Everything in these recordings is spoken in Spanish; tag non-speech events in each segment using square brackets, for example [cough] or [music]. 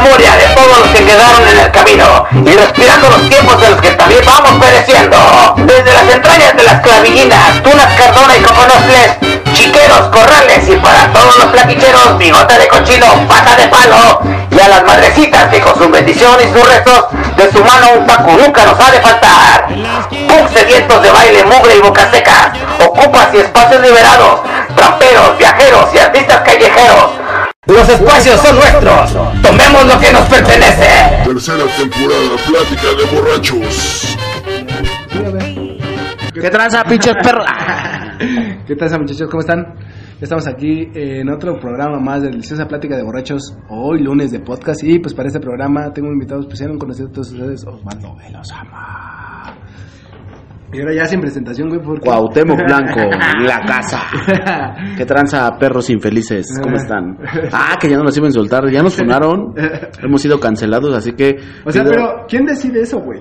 memoria de todos los que quedaron en el camino y respirando los tiempos de los que también vamos pereciendo. Desde las entrañas de las clavillinas, tunas cardona y coconofles, chiqueros, corrales y para todos los plaquicheros, bigote de cochino, pata de palo y a las madrecitas que con su bendición y sus restos de su mano un taco nunca nos ha de faltar. Punk sedientos de baile, mugre y boca seca, ocupas y espacios liberados, tramperos, viajeros y artistas callejeros. Los espacios son nuestros, tomemos lo que nos pertenece. Tercera temporada, plática de borrachos. ¿Qué tranza, pinches perros? [laughs] ¿Qué tal, muchachos? ¿Cómo están? Estamos aquí en otro programa más de Deliciosa Plática de Borrachos, hoy lunes de podcast. Y pues para este programa tengo un invitado especial, un conocido de todos ustedes, Osvaldo Velozama. Y ahora ya sin presentación, güey, porque... Cuauhtémoc Blanco, [laughs] la casa. ¿Qué tranza, perros infelices? ¿Cómo están? Ah, que ya no nos iban a soltar, ya nos funaron. [laughs] Hemos sido cancelados, así que. O sea, pido- pero ¿quién decide eso, güey?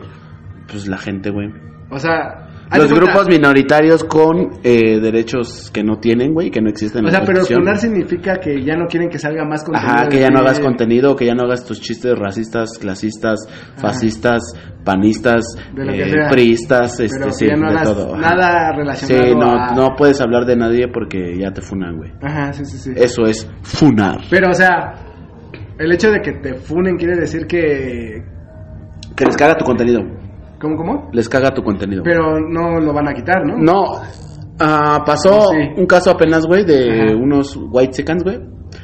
Pues la gente, güey. O sea... Los grupos minoritarios con eh, derechos que no tienen, güey, que no existen en O sea, la pero funar significa que ya no quieren que salga más contenido. Ajá, que ya no hagas contenido, que ya no hagas tus chistes racistas, clasistas, fascistas, panistas, eh, priistas, este, sí, ya no de hagas todo. nada relacionado Sí, no, a- no puedes hablar de nadie porque ya te funan, güey. Ajá, sí, sí, sí. Eso es funar. Pero, o sea, el hecho de que te funen quiere decir que... Que les caga tu contenido. ¿Cómo, cómo? Les caga tu contenido. Pero no lo van a quitar, ¿no? No, ah, pasó Sí. un caso apenas, güey, de Ajá. unos white seconds, güey,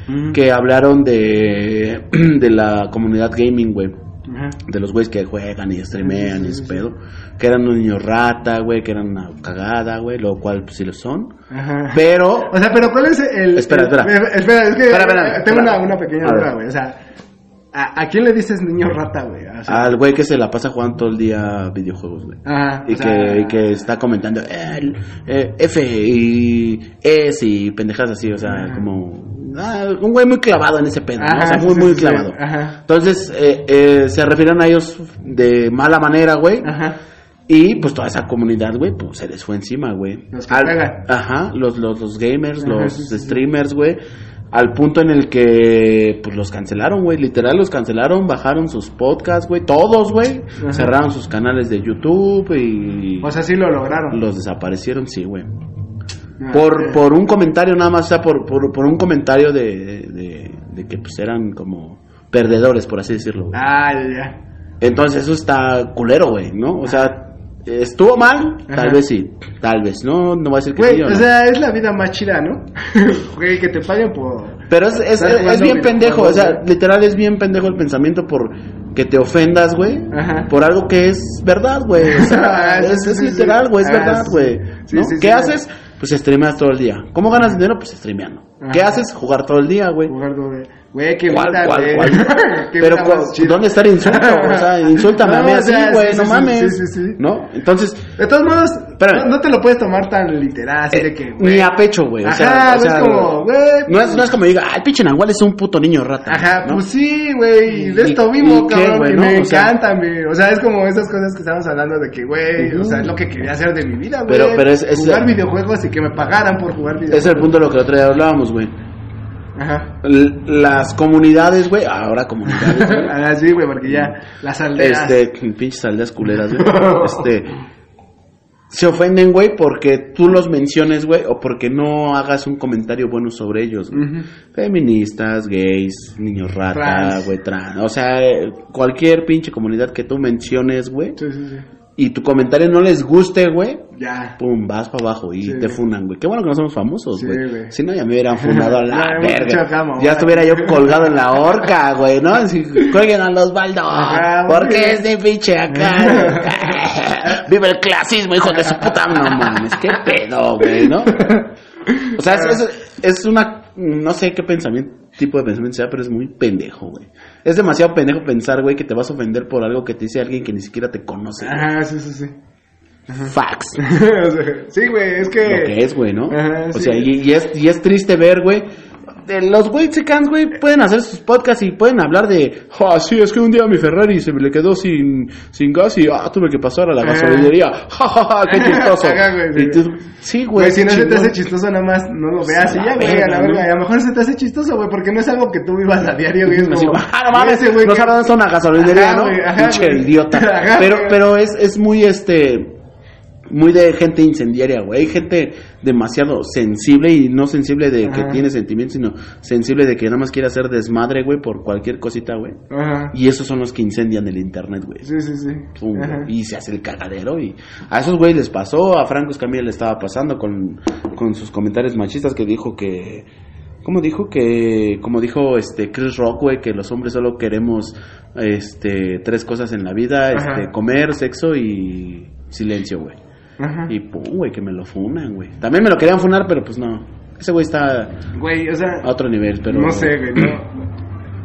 Mm. que hablaron de, [clears throat] de la comunidad gaming, güey. Ajá. De los güeyes que juegan y streamean Sí, sí, y ese sí, pedo. Que eran un niño rata, güey, que eran una cagada, güey, lo cual pues, sí lo son. Ajá. Pero, O sea, pero ¿cuál es el...? Espera, el- espera. eh, espera, es que Espera, espera, tengo espera. Una, una pequeña A ver. duda, güey. O sea, ¿a, a quién le dices niño rata, güey? O sea, al güey que se la pasa jugando todo el día videojuegos, güey. Ajá, Y o sea, que, y que está comentando eh, el, F y S y pendejas así, o sea, Ajá. como ah, un güey muy clavado en ese pedo, ¿no? O sea, muy, sí, muy sí, clavado. Ajá. Entonces, eh, eh, se refirieron a ellos de mala manera, güey. Ajá. Y pues toda esa comunidad, güey, pues se les fue encima, güey. Los que Al-. Ajá, los, los, los gamers, Ajá, los sí, sí, sí. streamers, güey. Al punto en el que, pues los cancelaron, güey. Literal, los cancelaron, bajaron sus podcasts, güey. Todos, güey. Cerraron sus canales de YouTube y O sea, sí lo lograron. los desaparecieron, sí, güey. Ah, Por, por un comentario nada más, o sea, por, por, por un comentario de, de, de que pues eran como perdedores, por así decirlo, güey. Ah, ya. Entonces eso está culero, güey, ¿no? O sea, estuvo mal, tal Ajá. vez sí, tal vez, no, no voy a decir que Güey, sí o o no. sea, es la vida más chida, ¿no? [laughs] Güey, que te paguen por... Pero es, es, es bien pendejo, o sea, literal es bien pendejo el pensamiento por que te ofendas, güey, Ajá. por algo que es verdad, güey. O sea, [laughs] Ah, es, sí, es sí, literal, sí. güey, es Ah, verdad, güey. sí, ¿no? sí, ¿Qué haces? Pues streameas todo el día. ¿Cómo ganas dinero? Pues streameando. ¿Qué haces? Jugar todo el día, güey. Jugar doble. Güey, qué ¿Cuál, vida, cuál, güey. cuál? [laughs] Qué Pero vida chida. ¿dónde está el insulto? O sea, [laughs] insúltame a No, mí o así, güey, sí, no sí, mames. sí, sí, sí. ¿No? Entonces, De todos modos, no, no te lo puedes tomar tan literal, así de que, güey. ni a pecho, güey. O Ajá, sea, o sea, es como, güey. No es, no es como diga, ay, pinche Nahual es un puto niño rata. Ajá, ¿no? pues sí, güey, de ¿Y- esto qué, cabrón, no? me O sea- encantan, güey. O sea, es como esas cosas que estamos hablando de que, güey, o sea, es lo que quería hacer de mi vida, güey. Pero- pero es- es- Jugar videojuegos y que me pagaran por jugar videojuegos. Es el punto de lo que el otro día hablábamos, güey. Ajá. Las comunidades, güey, ahora comunidades, güey. [laughs] Ah, sí, güey, porque ya las aldeas. este, pinches aldeas culeras, güey. [laughs] Este, se ofenden, güey, porque tú los menciones, güey, o porque no hagas un comentario bueno sobre ellos, güey. Feministas, gays, niños rata, güey, trans. O sea, eh, cualquier pinche comunidad que tú menciones, güey, Sí, sí, sí. y tu comentario no les guste, güey, Ya. pum, vas para abajo y Sí, te funan, güey. Qué bueno que no somos famosos, güey. si no, ya me hubieran funado [laughs] a la verga. ya estuviera yo colgado en la horca, güey, ¿no? Así, cuelguen a los baldos. Porque es de pinche acá. [laughs] Vive el clasismo, hijo de su puta. No mames, qué pedo, güey, ¿no? O sea, es, es, es una. No sé qué pensamiento, tipo de pensamiento sea, pero es muy pendejo, güey. Es demasiado pendejo pensar, güey, que te vas a ofender por algo que te dice alguien que ni siquiera te conoce. güey. Ajá, sí, sí, sí. Facts. [laughs] O sea, sí, güey, es que. lo que es, güey, ¿no? Ajá, o sí. sea, y, y es, y es triste ver, güey, los Wexicans, güey, pueden hacer sus podcasts y pueden hablar de, ah, sí, es que un día mi Ferrari se me le quedó sin, sin gas y, ah, tuve que pasar a la gasolinería, [laughs] ja, ja, ja, qué chistoso. Ajá, güey, sí. Y tú- sí, güey. Si no se te hace chistoso, nada más no lo veas y la ya, güey, a la verga. Y a lo mejor se te hace chistoso, güey, porque no es algo que tú vivas a diario, güey. Es como, [laughs] ah, no mames, güey no que- sabe dónde está una gasolinería, Ajá, ¿no? ajá, Pinche idiota. Ajá, pero, pero es, es muy, este, muy de gente incendiaria, güey. Hay gente demasiado sensible y no sensible de que tiene sentimientos, sino sensible de que nada más quiere hacer desmadre, güey, por cualquier cosita, güey. Y esos son los que incendian el internet, güey. Sí, sí, sí. Pum, y se hace el cagadero y a esos güey les pasó, a Franco Escamilla le estaba pasando con, con sus comentarios machistas que dijo que ¿cómo dijo que como dijo este Chris Rock, güey, que los hombres solo queremos este tres cosas en la vida, Ajá. este comer, sexo y silencio, güey. Ajá. Y pum, güey, que me lo funan, güey. También me lo querían funar, pero pues no. Ese güey está Güey, o sea, a otro nivel, pero no sé, güey, no. [clears throat]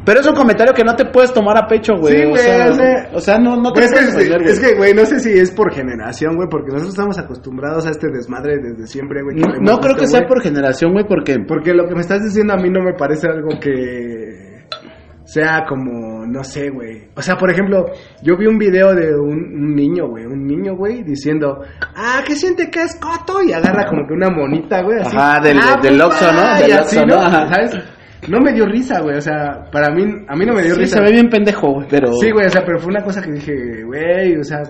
Pero es un comentario que no te puedes tomar a pecho, güey. Sí, o, güey, sea, o sea- o sea, no, no te es, puedes que, güey. es que, güey, no sé si es por generación, güey, porque nosotros estamos acostumbrados a este desmadre desde siempre, güey. No, creo visto, que sea güey. por generación, güey, porque... Porque lo que me estás diciendo a mí no me parece algo que sea como, no sé, güey. O sea, por ejemplo, yo vi un video de un, un niño, güey, un niño, güey, diciendo, ah, ¿qué siente que es coto? Y agarra como que una monita, güey, así. Ajá, del- "Ah, del Oxxo, ¿no? va", Del y así, Oxxo, ¿no? Ajá. ¿Sabes? No me dio risa, güey, o sea, para mí, a mí no me dio Sí, risa. se ve bien pendejo, güey, pero... Sí, güey, o sea, pero fue una cosa que dije, güey, o sea,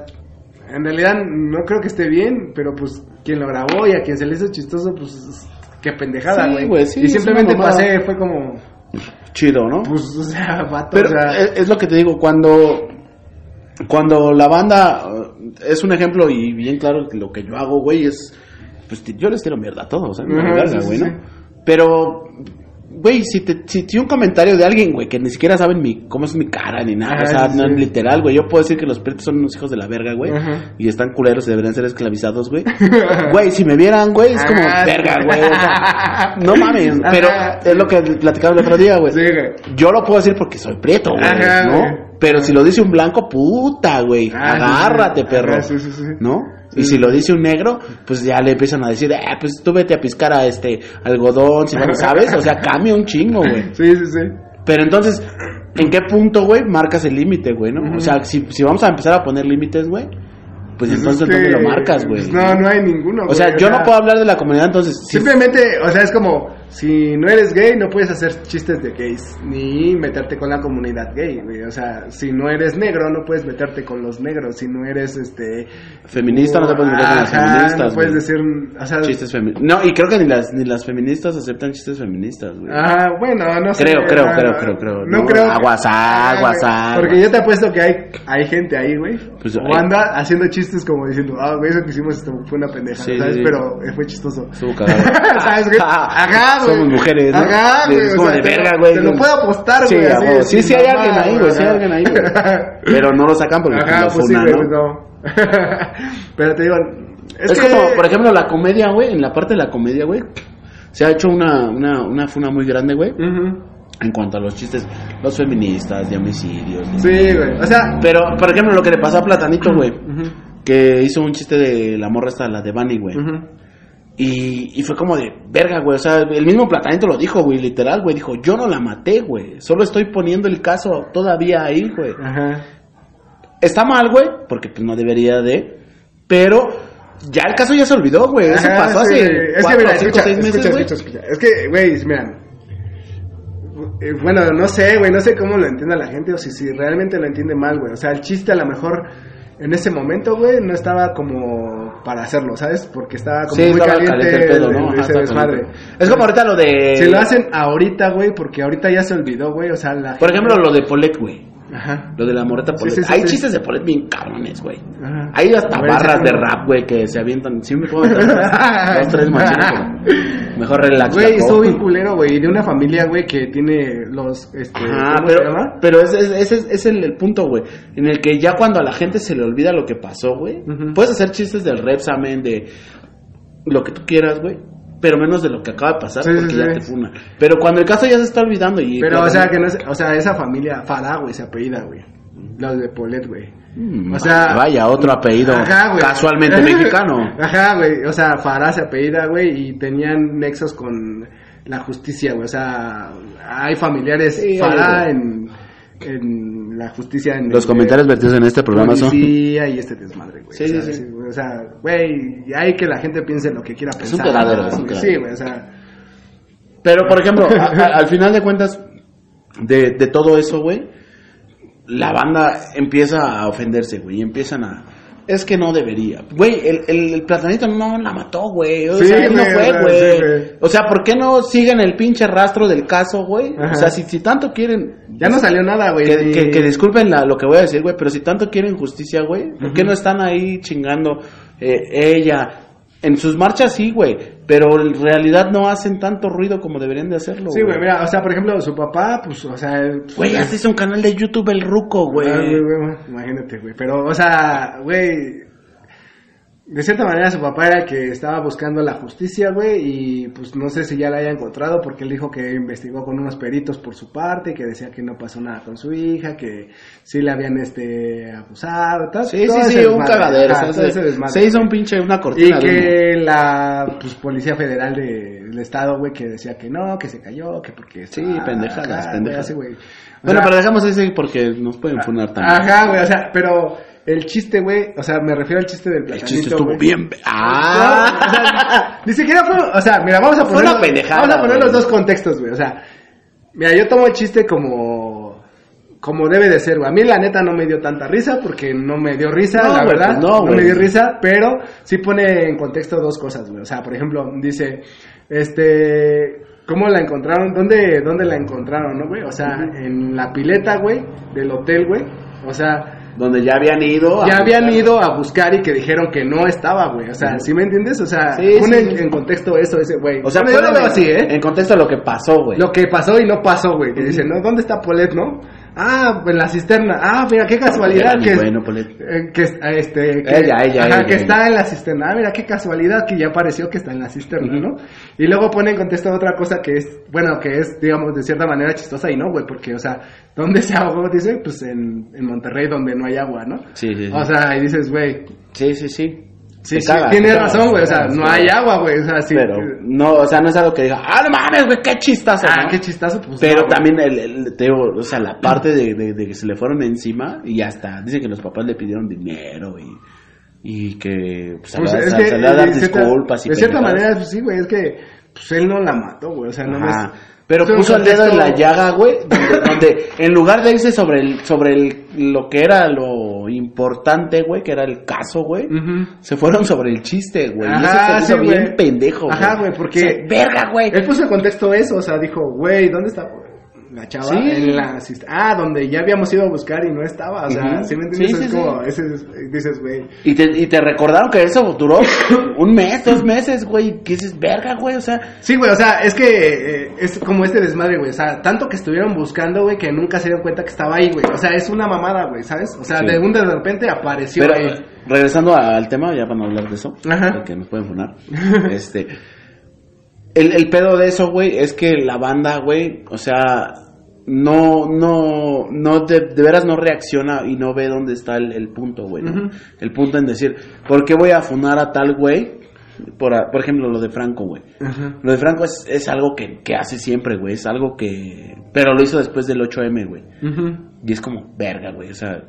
en realidad no creo que esté bien, pero pues quien lo grabó y a quien se le hizo chistoso, pues qué pendejada, Sí, güey. güey, sí, y simplemente pasé, fue como, Chido, ¿no? pues, o sea, [laughs] vato, pero o sea, es, es lo que te digo, cuando... Cuando la banda... uh, Es un ejemplo y bien claro que lo que yo hago, güey, es... Pues yo les tiro mierda a todos, ¿eh? Me vale Ajá, verga, sí, güey, sí, ¿no? sí. Pero... Güey, si te si, si un comentario de alguien, güey, que ni siquiera saben mi, cómo es mi cara ni nada, o sea, sí, no es literal, güey, yo puedo decir que los pretos son unos hijos de la verga, güey, y están culeros y deberían ser esclavizados, güey. [laughs] Güey, si me vieran, güey, es como Ah, verga, güey. o sea, no mames, pero es lo que platicaba el otro día, güey. sí. Yo lo puedo decir porque soy preto, güey, ¿no? Güey. Pero si lo dice un blanco, puta, güey, Ah, agárrate, sí. perro. Sí, sí, sí. ¿No? Y si lo dice un negro, pues ya le empiezan a decir, eh, pues tú vete a piscar a este algodón, si van, [laughs] ¿sabes? O sea, cambia un chingo, güey. Sí, sí, sí. Pero entonces, ¿en qué punto, güey, marcas el límite, güey, no? O sea, si, si vamos a empezar a poner límites, güey, pues, Pues entonces, es que, ¿dónde lo marcas, güey? pues, no, no hay ninguno, O sea, güey, yo no puedo hablar de la comunidad, entonces... si- Simplemente, o sea, es como, si no eres gay, no puedes hacer chistes de gays, ni meterte con la comunidad gay, güey. O sea, si no eres negro, no puedes meterte con los negros. Si no eres, este... Feminista, no te puedes meter con las feministas, No puedes güey. decir, o sea... Chistes feministas. No, y creo que ni las, ni las feministas aceptan chistes feministas, güey. Ah, bueno, no sé. Creo, creo, ah, creo, creo, creo. No, creo. aguas, Ah, aguas. Porque yo te apuesto que hay, hay gente ahí, güey. Pues, o anda haciendo chistes como diciendo, ah, güey, eso que hicimos fue una pendeja, ¿sabes? Pero fue chistoso. Estuvo cagado. [laughs] ¿Sabes, güey? [laughs] Ajá, güey. Somos mujeres, ¿no? Ajá, güey. Es o como sea, de verga, güey. Te lo puedo apostar, Sí, güey. así, sí, sin sí hay alguien ahí, güey. Sí hay alguien ahí, güey. Pero no lo sacan porque Ajá, lo pues sí, funan, güey, ¿no? no. [laughs] Pero te digo, es, Es, que... como, por ejemplo, la comedia, güey. En la parte de la comedia, güey. Se ha hecho una, una, una funa muy grande, güey. En cuanto a los chistes, los feministas, de homicidios. de- Sí, güey. O sea... Pero, por ejemplo, lo que le pasó a Platanito, güey. Que hizo un chiste de la morra esta, la de Bunny, güey. ujú. Y, y fue como de, verga, güey. O sea, el mismo Platanito lo dijo, güey, literal, güey. Dijo, yo no la maté, güey. Solo estoy poniendo el caso todavía ahí, güey. Ajá. Está mal, güey, porque pues no debería de. Pero ya el caso ya se olvidó, güey. Eso Ajá, pasó sí, hace güey. es cuatro, que mira, cinco, escucha, seis meses, escucha, escucha, escucha. Es que, güey, mira. eh, Bueno, no sé, güey, no sé cómo lo entienda la gente o si, si realmente lo entiende mal, güey. O sea, el chiste a lo mejor en ese momento, güey, no estaba como para hacerlo, ¿sabes? Porque estaba como Sí, muy estaba caliente, caliente el pedo, ¿no? Ajá, ese desmadre. Es como ahorita lo de. Si lo hacen ahorita, güey, porque ahorita ya se olvidó, güey, o sea, la Por gente- ejemplo, lo de Polet, güey. Ajá. Lo de la moreta Sí, Polet. sí, sí, Hay chistes de Polet bien cabrones, güey. Ajá. Hay hasta Güey, barras de rap, güey, que se avientan. Sí me puedo [laughs] dos, tres machines. pero Mejor relax. Güey, estuvo cojo. bien culero, güey, de una familia, güey, que tiene los, este, Ajá, ¿cómo se pero, llama? pero ese es, ese es- es el, el punto, güey. En el que ya cuando a la gente se le olvida lo que pasó, güey. Puedes hacer chistes del Repsamen, de lo que tú quieras, güey. Pero menos de lo que acaba de pasar, Sí, porque sí, ya sí. te funa. Pero cuando el caso ya se está olvidando y... Pero, o sea, que no es, o sea, esa familia Farah, güey, se apellida, güey. Los de Polet, güey. Mm, o sea- Vaya, otro apellido Ajá, güey. casualmente [laughs] mexicano. Ajá, güey. O sea, Farah se apellida, güey, y tenían nexos con la justicia, güey. O sea, hay familiares oye, en, en la justicia. En Los el- comentarios vertidos en este programa son... policía y este desmadre, güey. Sí, sí, sí. O sea, güey, hay que la gente piense lo que quiera Es un pensar. cagadero, es un güey. cagadero. Sí, güey, o sea, Pero, por ejemplo, a- a- al final de cuentas, de, de todo eso, güey, la banda empieza a ofenderse, güey, y empiezan a... Es que no debería. Güey, el, el, el platanito no la mató, güey. O Sí, sea, él no fue, güey. sí, o sea, ¿por qué no siguen el pinche rastro del caso, güey? O sea, si, si tanto quieren... ya no salió nada, güey. Que, ni- que, que disculpen la- lo que voy a decir, güey, pero si tanto quieren justicia, güey, ¿por qué no están ahí chingando eh, ella? En sus marchas sí, güey, pero en realidad no hacen tanto ruido como deberían de hacerlo. Sí, güey, mira, o sea, por ejemplo, su papá, pues, o sea... Güey, ya se hizo un canal de YouTube el ruco, güey. Ah, güey, güey, Imagínate, güey. Pero, o sea, güey. De cierta manera su papá era el que estaba buscando la justicia, güey, y pues no sé si ya la haya encontrado porque él dijo que investigó con unos peritos por su parte, que decía que no pasó nada con su hija, que sí le habían este abusado, tal. Sí, todo sí, sí, un cagadero. Ese se, se hizo un pinche, una Y cortina humo. que la pues, Policía Federal de- del Estado, güey, que decía que no, que se cayó, que porque... Sí, pendejadas, pendejadas. así, Bueno, sea, pero dejamos ese porque nos pueden funar también. Ajá, güey, o sea, pero el chiste, güey, o sea, me refiero al chiste del El platanito, chiste estuvo güey. bien... No, o sea, ¡Ah! ni siquiera fue, o sea, mira, vamos a Fue poner, una pendejada, vamos a poner los dos contextos, güey, o sea, mira, yo tomo el chiste como, como debe de ser, güey, a mí la neta no me dio tanta risa porque no me dio risa, No, la verdad, pues no, no, me dio risa, pero sí pone en contexto dos cosas, güey, o sea, por ejemplo, dice, este, ¿cómo la encontraron? ¿Dónde, dónde la encontraron, no, güey? O sea, en la pileta, güey, del hotel, güey, o sea, Donde ya habían ido... a ya habían buscar- ido a buscar y que dijeron que no estaba, güey. O sea, Ujú. ¿sí me entiendes? O sea, Sí, pone sí, en, contexto eso, ese güey. O sea, yo lo veo así, ¿eh? En contexto lo que pasó, güey. Lo que pasó y no pasó, güey. Que dicen, ¿no? ¿Dónde está Polet, no? Ah, en la cisterna. Ah, mira, qué casualidad Era que, bueno, eh, este que, Ella, ella, ajá, ella, que ella. está en la cisterna. Ah, mira, qué casualidad que ya apareció que está en la cisterna. ¿no? Y luego pone en contexto otra cosa que es, bueno, que es, digamos, de cierta manera chistosa y no, güey, porque, o sea, ¿dónde se ahogó? Dice, pues en, en Monterrey, donde no hay agua, ¿no? Sí, sí, sí. O sea, y dices, güey, sí, sí, sí. Sí, sí, cagas, cagas, razón, güey. O sea, cagas, no hay agua, güey. O sea, sí. Pero, no, o sea, no es algo que diga, ah, no mames, güey, qué chistazo. Ah, ¿no? qué chistazo. Pues, Pero no, también, el, el- te o sea, la parte de, de- de que se le fueron encima y hasta dicen que los papás le pidieron dinero y, y que pues, Pues, va- es se- que, se le a dar de cierta- disculpas y De cierta manera, pues sí, güey. Es que, pues él no la mató, güey. O sea, no es. Pero puso el dedo en la llaga, güey, donde, donde en lugar de irse sobre el, sobre el, lo que era lo importante, güey, que era el caso, güey, se fueron sobre el chiste, güey. y Ajá, eso se sí, bien güey. pendejo, Ajá, güey, porque- O sea, verga, güey. Él puso en contexto eso. O sea, dijo, güey, ¿dónde está la chava? Sí. En la Ah, donde ya habíamos ido a buscar y no estaba. O sea, Ujú. ¿sí me entiendes? Sí, es como, ese es- dices, güey. Y te, y te recordaron que eso duró [coughs] un mes, dos meses, güey. Que dices, verga, güey, o sea. Sí, güey, o sea, es que eh, es como este desmadre, güey. O sea, tanto que estuvieron buscando, güey, que nunca se dieron cuenta que estaba ahí, güey. O sea, es una mamada, güey, ¿sabes? O sea, de un de repente apareció Pero ahí. regresando al tema, ya para no hablar de eso, Ajá. porque nos pueden funar. [laughs] este. El, el pedo de eso, güey, es que la banda, güey, o sea, no, no, no, de, de veras no reacciona y no ve dónde está el, el punto, güey. El punto en decir, ¿por qué voy a funar a tal güey? Por, por ejemplo, lo de Franco, güey. Lo de Franco es, es algo que, que hace siempre, güey. Es algo que... Pero lo hizo después del 8M, güey. Y es como, verga, güey. O sea,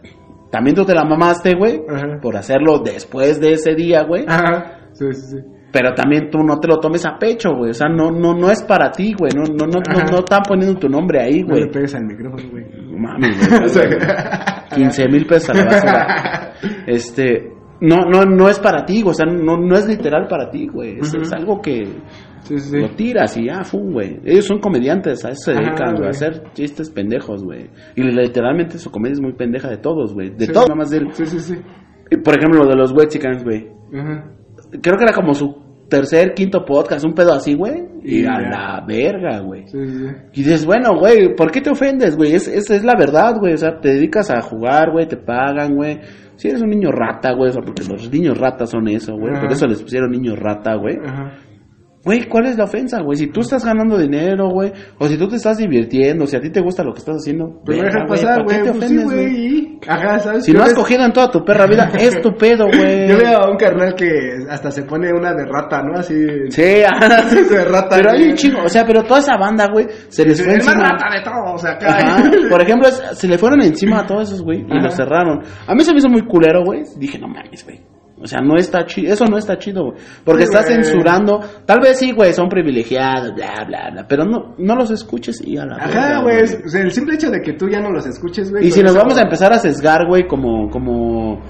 también tú te la mamaste, güey. Por hacerlo después de ese día, güey. Ajá. Sí, sí, sí. Pero también tú no te lo tomes a pecho, güey. O sea, no, no, no es para ti, güey. No, no, no, no, no están poniendo tu nombre ahí, No le güey. pegues al micrófono, güey. Mames, güey. [laughs] O sea, 15 mil pesos a la basura. Este, no, no, no es para ti, güey. O sea, no, no es literal para ti, güey. Es, algo que Sí, sí, sí. lo tiras y ya, fum, güey. Ellos son comediantes, a eso se dedican, güey, güey. a hacer chistes pendejos, güey. Y literalmente su comedia es muy pendeja de todos, güey. De Sí. todos, nada más de él. Sí, sí, sí. Por ejemplo, lo de los Wexicans, güey. Ajá. Creo que era como su tercer, quinto podcast, un pedo así, güey. Y a la verga, güey. Sí, sí, sí. Y dices, bueno, güey, ¿por qué te ofendes, güey? Es, es, es la verdad, güey. O sea, te dedicas a jugar, güey, te pagan, güey. Si eres un niño rata, güey, o sea, porque los niños ratas son eso, güey. Por eso les pusieron niños rata, güey. Ajá. Güey, ¿cuál es la ofensa, güey? Si tú estás ganando dinero, güey, o si tú te estás divirtiendo, si a ti te gusta lo que estás haciendo, verga, dejas pasar, ¿por qué güey. te Pues ofendes, güey. güey? y- Ajá, ¿sabes? Si no has cogido en toda tu perra vida, [laughs] es tu pedo, güey. Yo veo a un carnal que hasta se pone una de rata, ¿no? Así. Sí, ajá. [laughs] de rata. Pero hay un chingo, o sea, pero toda esa banda, güey, se les fue El más encima. rata de todos acá. Ajá. [laughs] Por ejemplo, se le fueron encima a todos esos, güey, y los cerraron. A mí se me hizo muy culero, güey. Dije, no mames, güey. O sea, no está chido, eso no está chido, güey. Porque Sí, güey. censurando, tal vez sí, güey, son privilegiados, bla, bla, bla, pero no, no los escuches y a la Ajá, güey. es- O sea, el simple hecho de que tú ya no los escuches, güey. Y si nos vamos a empezar a sesgar, güey, como, como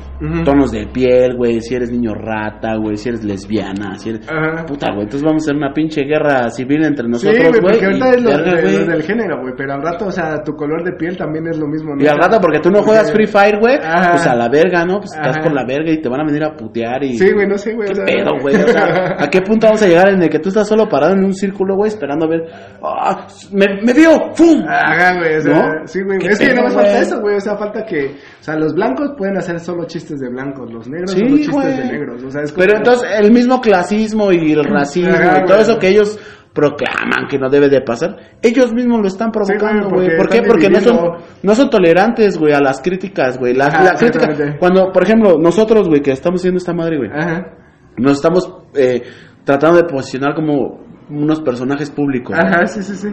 tonos de piel, güey, si eres niño rata, güey, si eres lesbiana, si eres... Ajá. Puta, güey, entonces vamos a hacer una pinche guerra civil entre Sí, nosotros, güey, güey. porque ahorita es lo, verga, de- lo del género, güey. Pero al rato, o sea, tu color de piel también es lo mismo, ¿no? Y al rato, porque tú no juegas Free Fire, güey, Ajá. pues a la verga, ¿no? Pues estás por la verga y te van a venir a putear y... Sí, güey, no sé, güey. ¿Qué o sea, pedo, güey? O sea, ¿a qué punto vamos a llegar en el que tú estás solo parado en un círculo, güey, esperando a ver... ¡Ah! ¡Me, me vio! ¡Fum! Ajá, güey, o sea, ¿No? sí, güey. ¿Qué Es que no más falta eso, güey. O sea, falta que, o sea, los blancos pueden hacer solo chistes de blancos, los negros Sí, solo chistes de negros. O sea, es como- Pero entonces el mismo clasismo y el racismo Ajá, y todo eso que ellos proclaman que no debe de pasar, ellos mismos lo están provocando, Sí, güey, porque ¿Por qué? Porque no son, no son tolerantes, güey, a las críticas, güey. La, Ajá, la crítica, cuando, por ejemplo, nosotros, güey, que estamos haciendo esta madre, güey, nos estamos eh, tratando de posicionar como unos personajes públicos. Ajá, sí, sí, sí.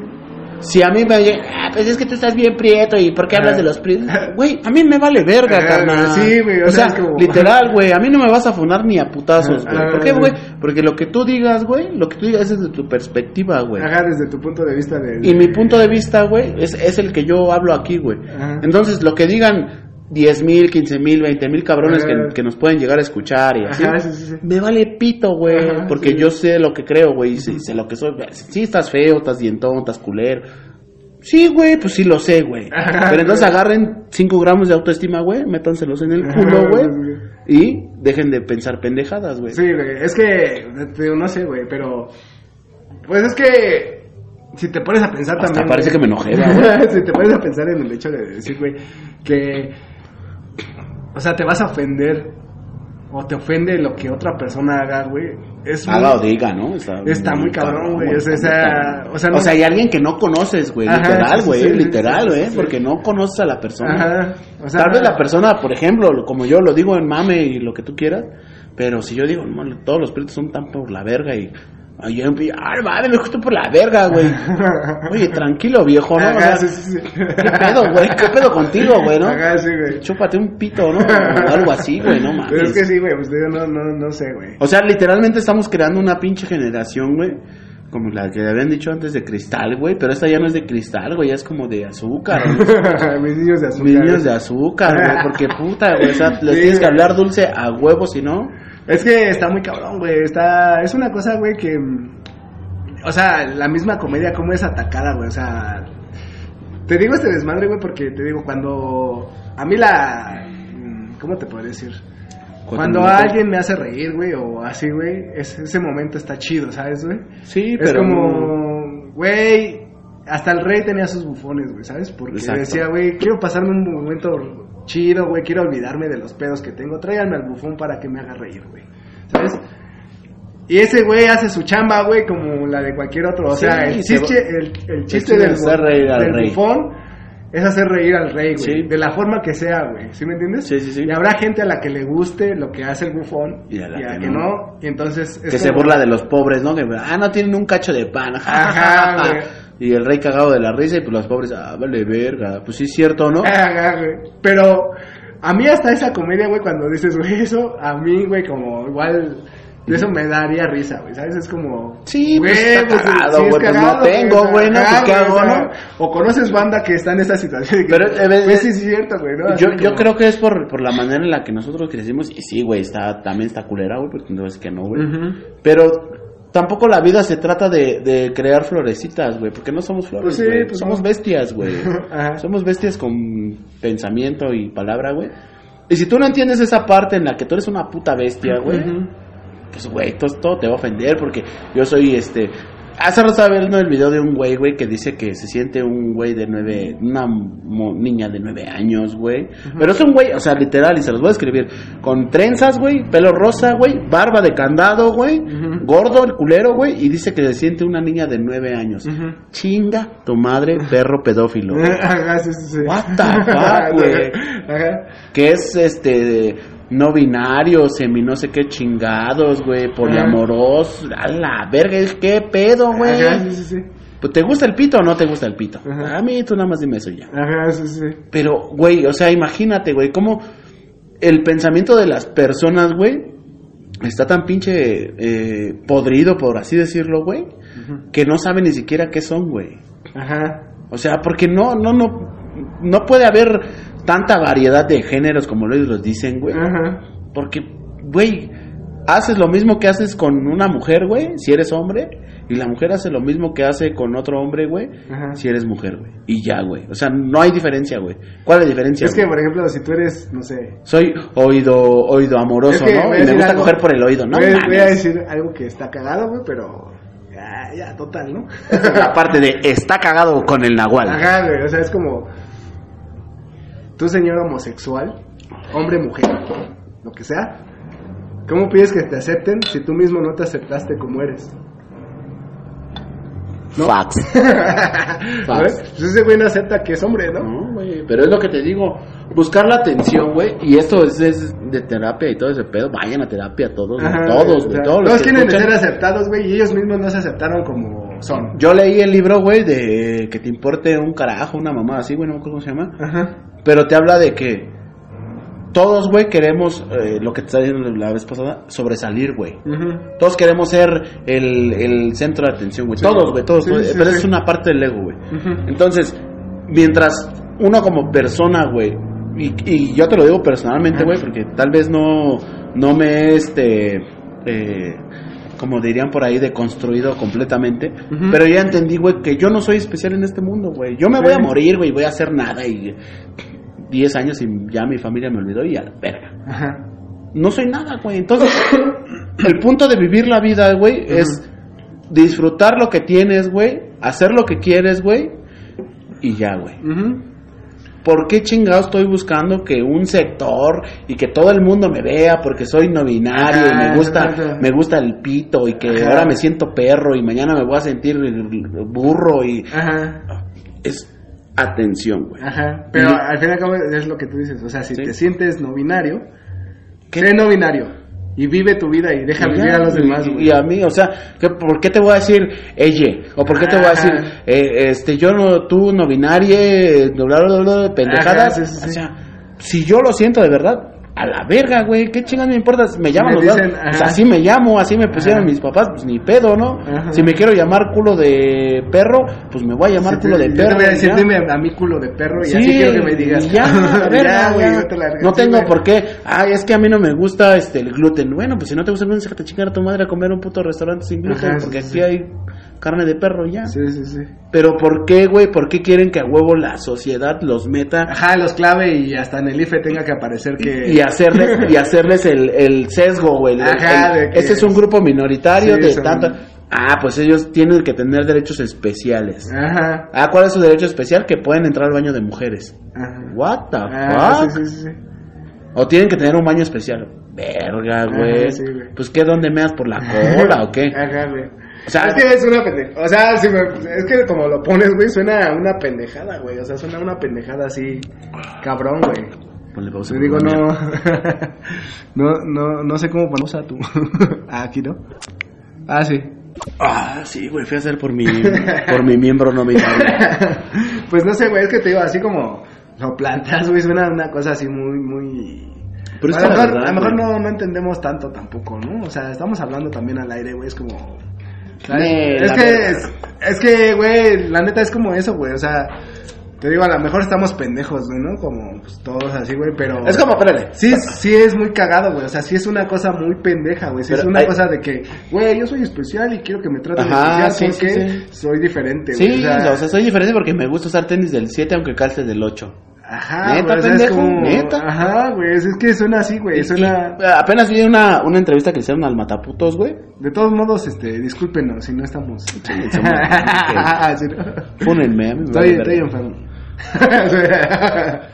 Si a mí me oye, ah, pues es que tú estás bien prieto y ¿por qué hablas de los prietos? Güey, a mí me vale verga, carnal. sí, güey, o o sea, sea, es como- literal, güey, a mí no me vas a funar ni a putazos, güey. ¿Por qué, güey? Porque lo que tú digas, güey, lo que tú digas es desde tu perspectiva, güey. Ajá, desde tu punto de vista de... Y mi punto de vista, güey, es, es el que yo hablo aquí, güey. Entonces, lo que digan 10 mil, 15 mil, 20 mil cabrones que, nos pueden llegar a escuchar y así. Ajá, sí, sí, sí. Me vale pito, güey, porque yo sé lo que creo, güey, y sé, sé lo que soy. Sí, estás feo, estás dientón, estás culero. Sí, güey, pues sí lo sé, güey. Pero entonces agarren 5 gramos de autoestima, güey, métanselos en el culo, güey, y dejen de pensar pendejadas, güey. Sí, güey, es que, no sé, güey, pero... Pues es que... Si te pones a pensar Hasta también... parece güey, que me enojé, güey. [laughs] si te pones a pensar en el hecho de decir, güey, que... O sea, te vas a ofender... O te ofende lo que otra persona haga, güey. Es muy- Haga o diga, ¿no? Está, Está muy cabrón, güey, está o sea, o sea, no- o sea, hay alguien que no conoces, güey, literal, güey, sí, sí, literal, güey, sí. porque no conoces a la persona. Ajá. O sea, Tal vez la persona, por ejemplo, como yo lo digo en mame y lo que tú quieras, pero si yo digo, "No, todos los prietos son tan por la verga y... Ay, yo empiezo, ay, madre, me justo por la verga, güey. [laughs] Oye, tranquilo, viejo, ¿no? O sea, sí, sí, sí. ¿Qué pedo, güey? ¿Qué pedo contigo, güey, no? Ajá, sí, güey. Chúpate un pito, ¿no? O algo así, güey, no mames. Pero es que sí, güey, pues digo, no, no, no sé, güey. O sea, literalmente estamos creando una pinche generación, güey. Como la que habían dicho antes de cristal, güey. Pero esta ya no es de cristal, güey. Ya es como de azúcar. güey. [laughs] Mis niños de azúcar. Mis niños de azúcar, güey. Porque puta, güey. O sea, les Sí, tienes que hablar dulce a huevo, si no. Es que está muy cabrón, güey. Está... Es una cosa, güey, que... O sea, la misma comedia, cómo es atacada, güey. O sea... Te digo este desmadre, güey, porque te digo, cuando... A mí la... mm, ¿Cómo te podría decir? Cuando minutos. alguien me hace reír, güey, o así, güey, es- ese momento está chido, ¿sabes, güey? Sí, Es pero. como, güey, hasta el rey tenía sus bufones, güey, ¿sabes? Porque Exacto. decía, güey, quiero pasarme un momento chido, güey, quiero olvidarme de los pedos que tengo, tráiganme al bufón para que me haga reír, güey, ¿sabes? Y ese güey hace su chamba, güey, como la de cualquier otro. O Sí, sea, el se chiste, el, el chiste del, hacer reír al del rey. bufón es hacer reír al rey, güey. Sí. De la forma que sea, güey. ¿Sí me entiendes? Sí, sí, sí. Y habrá gente a la que le guste lo que hace el bufón Y a la que que no. no. Y entonces. es Que se como- burla de los pobres, ¿no? Que, ah, no tienen un cacho de pan. Ajá, [laughs] güey. Y el rey cagado de la risa y pues los pobres, ah, vale verga. Pues sí es cierto, ¿no? Güey. Pero a mí hasta esa comedia, güey, cuando dices, güey, eso, a mí, güey, como igual, eso me daría risa, güey, ¿sabes? Es como... Sí, güey, pues, está cagado, es güey, pues, no tengo, güey, Pues, ¿qué hago, no? O conoces banda que está en esa situación. que, Pero, eh, pues sí, sí, es cierto, güey, ¿no? Yo, yo como- creo que es por, por la manera en la que nosotros crecimos. Y sí, güey, está, también está culera, güey, porque no es que no, güey. Ujú. Pero tampoco la vida se trata de, de crear florecitas, güey, porque no somos flores, Pues sí, pues somos no. bestias, güey. [laughs] Somos bestias con pensamiento y palabra, güey. Y si tú no entiendes esa parte en la que tú eres una puta bestia, güey, pues, güey, todo, todo te va a ofender porque yo soy, este, Hace rato estaba viendo el video de un güey, güey, que dice que se siente un güey de nueve, una mo- niña de nueve años, güey. Pero es un güey, o sea, literal, y se los voy a escribir, con trenzas, güey, pelo rosa, güey, barba de candado, güey, gordo el culero, güey, y dice que se siente una niña de nueve años. Chinga tu madre, perro pedófilo. [laughs] Ajá, sí, sí, sí. What the fuck, [laughs] güey. Ajá. que es este no binario, semi no sé qué chingados, güey, poliamoroso, a la verga, qué pedo, güey. Ajá, sí, sí, sí. Pues, ¿Te gusta el pito o no te gusta el pito? Ajá. A mí tú nada más dime eso ya. Ajá, sí, sí. Pero, güey, o sea, imagínate, güey, cómo el pensamiento de las personas, güey, está tan pinche eh, podrido, por así decirlo, güey, que no saben ni siquiera qué son, güey. Ajá. O sea, porque no, no, no, no puede haber tanta variedad de géneros como ellos los dicen, güey. Ajá. Porque, güey, haces lo mismo que haces con una mujer, güey, si eres hombre, y la mujer hace lo mismo que hace con otro hombre, güey, Ajá. si eres mujer, güey. Y ya, güey. O sea, no hay diferencia, güey. ¿Cuál es la diferencia? Es que, güey? por ejemplo, si tú eres, no sé. Soy oído, oído amoroso, Es que ¿no? Y me gusta algo- coger por el oído, ¿no? Voy, a- voy a Mames. decir algo que está cagado, güey, pero. Ya, ya, total, ¿no? Aparte de, está cagado con el nahual. Ajá, güey, o sea, es como. Tú, señor homosexual, hombre, mujer, lo que sea, ¿cómo pides que te acepten si tú mismo no te aceptaste como eres? ¿No? ¿Sabes? [laughs] Pues ese güey no acepta que es hombre, ¿no? No, güey, pero es lo que te digo, buscar la atención, güey, y esto es, es de terapia y todo ese pedo, vayan a terapia todos, todos, güey, todos los Todos quieren escuchan. ser aceptados, güey, y ellos mismos no se aceptaron como son. Yo leí el libro, güey, de que te importe un carajo, una mamá así, güey, no me acuerdo cómo se llama, Ajá. Pero te habla de que todos, güey, queremos, eh, lo que te estaba diciendo la vez pasada, sobresalir, güey. Todos queremos ser el, el centro de atención, güey. Sí. Todos, güey, todos. Sí, todos, sí, pero es una parte del ego, güey. Entonces, mientras uno como persona, güey, y, y yo te lo digo personalmente, güey, porque tal vez no, no me he, este, eh, como dirían por ahí, deconstruido completamente, pero ya entendí, güey, que yo no soy especial en este mundo, güey. Yo me voy a morir, güey, voy a hacer nada y 10 años y ya mi familia me olvidó y a la verga Ajá. no soy nada, güey. Entonces, [coughs] el punto de vivir la vida, güey, es disfrutar lo que tienes, güey, hacer lo que quieres, güey, y ya, güey. Ujú. ¿Por qué chingado estoy buscando que un sector y que todo el mundo me vea porque soy no binario y me gusta ajá. me gusta el pito y que Ajá. ahora me siento perro y mañana me voy a sentir burro y Ajá. es atención, güey. Ajá. Pero Y- al fin y al cabo es lo que tú dices. O sea, si Sí. te sientes no binario, ¿Qué? sé no binario. Y vive tu vida y deja vivir a los demás, y, a mí, o sea, ¿qué- ¿por qué te voy a decir ella? ¿O por qué te voy a decir, eh, este, yo no, tú no binarie, bla, bla, bla, pendejadas? Ajá, sí, sí, sí. O sea, si yo lo siento de verdad, a la verga, güey, ¿qué chingas me importa? Me llaman Me los dicen, así me llamo, así me pusieron Ajá. mis papás, pues ni pedo, ¿no? Ajá. Si me quiero llamar culo de perro, pues me voy a llamar culo te- de yo perro. te voy a decir, dime a mi culo de perro y Sí, así quiero que me digas. [laughs] Ya, verga, Ya, güey, ya. a verga. No tengo por qué. Ay, es que a mí no me gusta este el gluten. Bueno, pues si no te gusta el gluten, déjate chingar a tu madre a comer un puto restaurante sin gluten, Ajá, porque aquí hay carne de perro ya. Sí, sí, sí. Pero ¿por qué, güey? ¿Por qué quieren que a huevo la sociedad los meta Ajá, los clave y hasta en el IFE tenga que aparecer que... y hacerles [laughs] y hacerles el, el sesgo, güey? El- Ajá, el- de que ese es un grupo minoritario Sí, de son- tanta Ah, pues ellos tienen que tener derechos especiales. Ajá. Ah, ¿cuál es su derecho especial? Que pueden entrar al baño de mujeres. Ajá. What the Ah, fuck? sí, sí, sí. O tienen que tener un baño especial. Verga, güey. sí, güey. pues qué, ¿dónde meas por la [laughs] cola o qué? Ajá, güey. O sea- es que es una pendejada. O sea, si me- es que como lo pones, güey, suena a una pendejada, güey. O sea, suena a una pendejada así, cabrón, güey. Ponle pausa, Te digo, no. [laughs] no, no, no sé cómo poner. tú. [laughs] ah, aquí, ¿no? Ah, sí. Ah, sí, güey, fui a hacer por mi, por mi miembro no binario. [laughs] pues no sé, güey, es que te digo, así como lo plantas, güey, suena una cosa así muy, muy. Pero a lo mejor, verdad, a lo mejor no, no entendemos tanto tampoco, ¿no? O sea, estamos hablando también al aire, güey, es como. Es que, es, es que, güey, la neta es como eso, güey, o sea. Te digo, a lo mejor estamos pendejos, güey, ¿no? Como pues, todos así, güey, pero... Es como, espérale. Sí, sí es muy cagado, güey. O sea, sí es una cosa muy pendeja, güey. Sí es una hay- cosa de que, güey, yo soy especial y quiero que me traten Ajá, especial sí, porque sí, sí. soy diferente, Sí, güey. o sea, soy diferente porque me gusta usar tenis del 7 aunque calce del 8. Ajá, Neta, güey, es pendejo, como- neta. Ajá, güey, es que suena así, güey, suena... Y apenas vi una, una entrevista que le hicieron al Mataputos, güey. De todos modos, este, discúlpenos si no estamos... somos- [laughs] Sí, ¿no? Fúnenme, a mí me Estoy, vale estoy enfermo.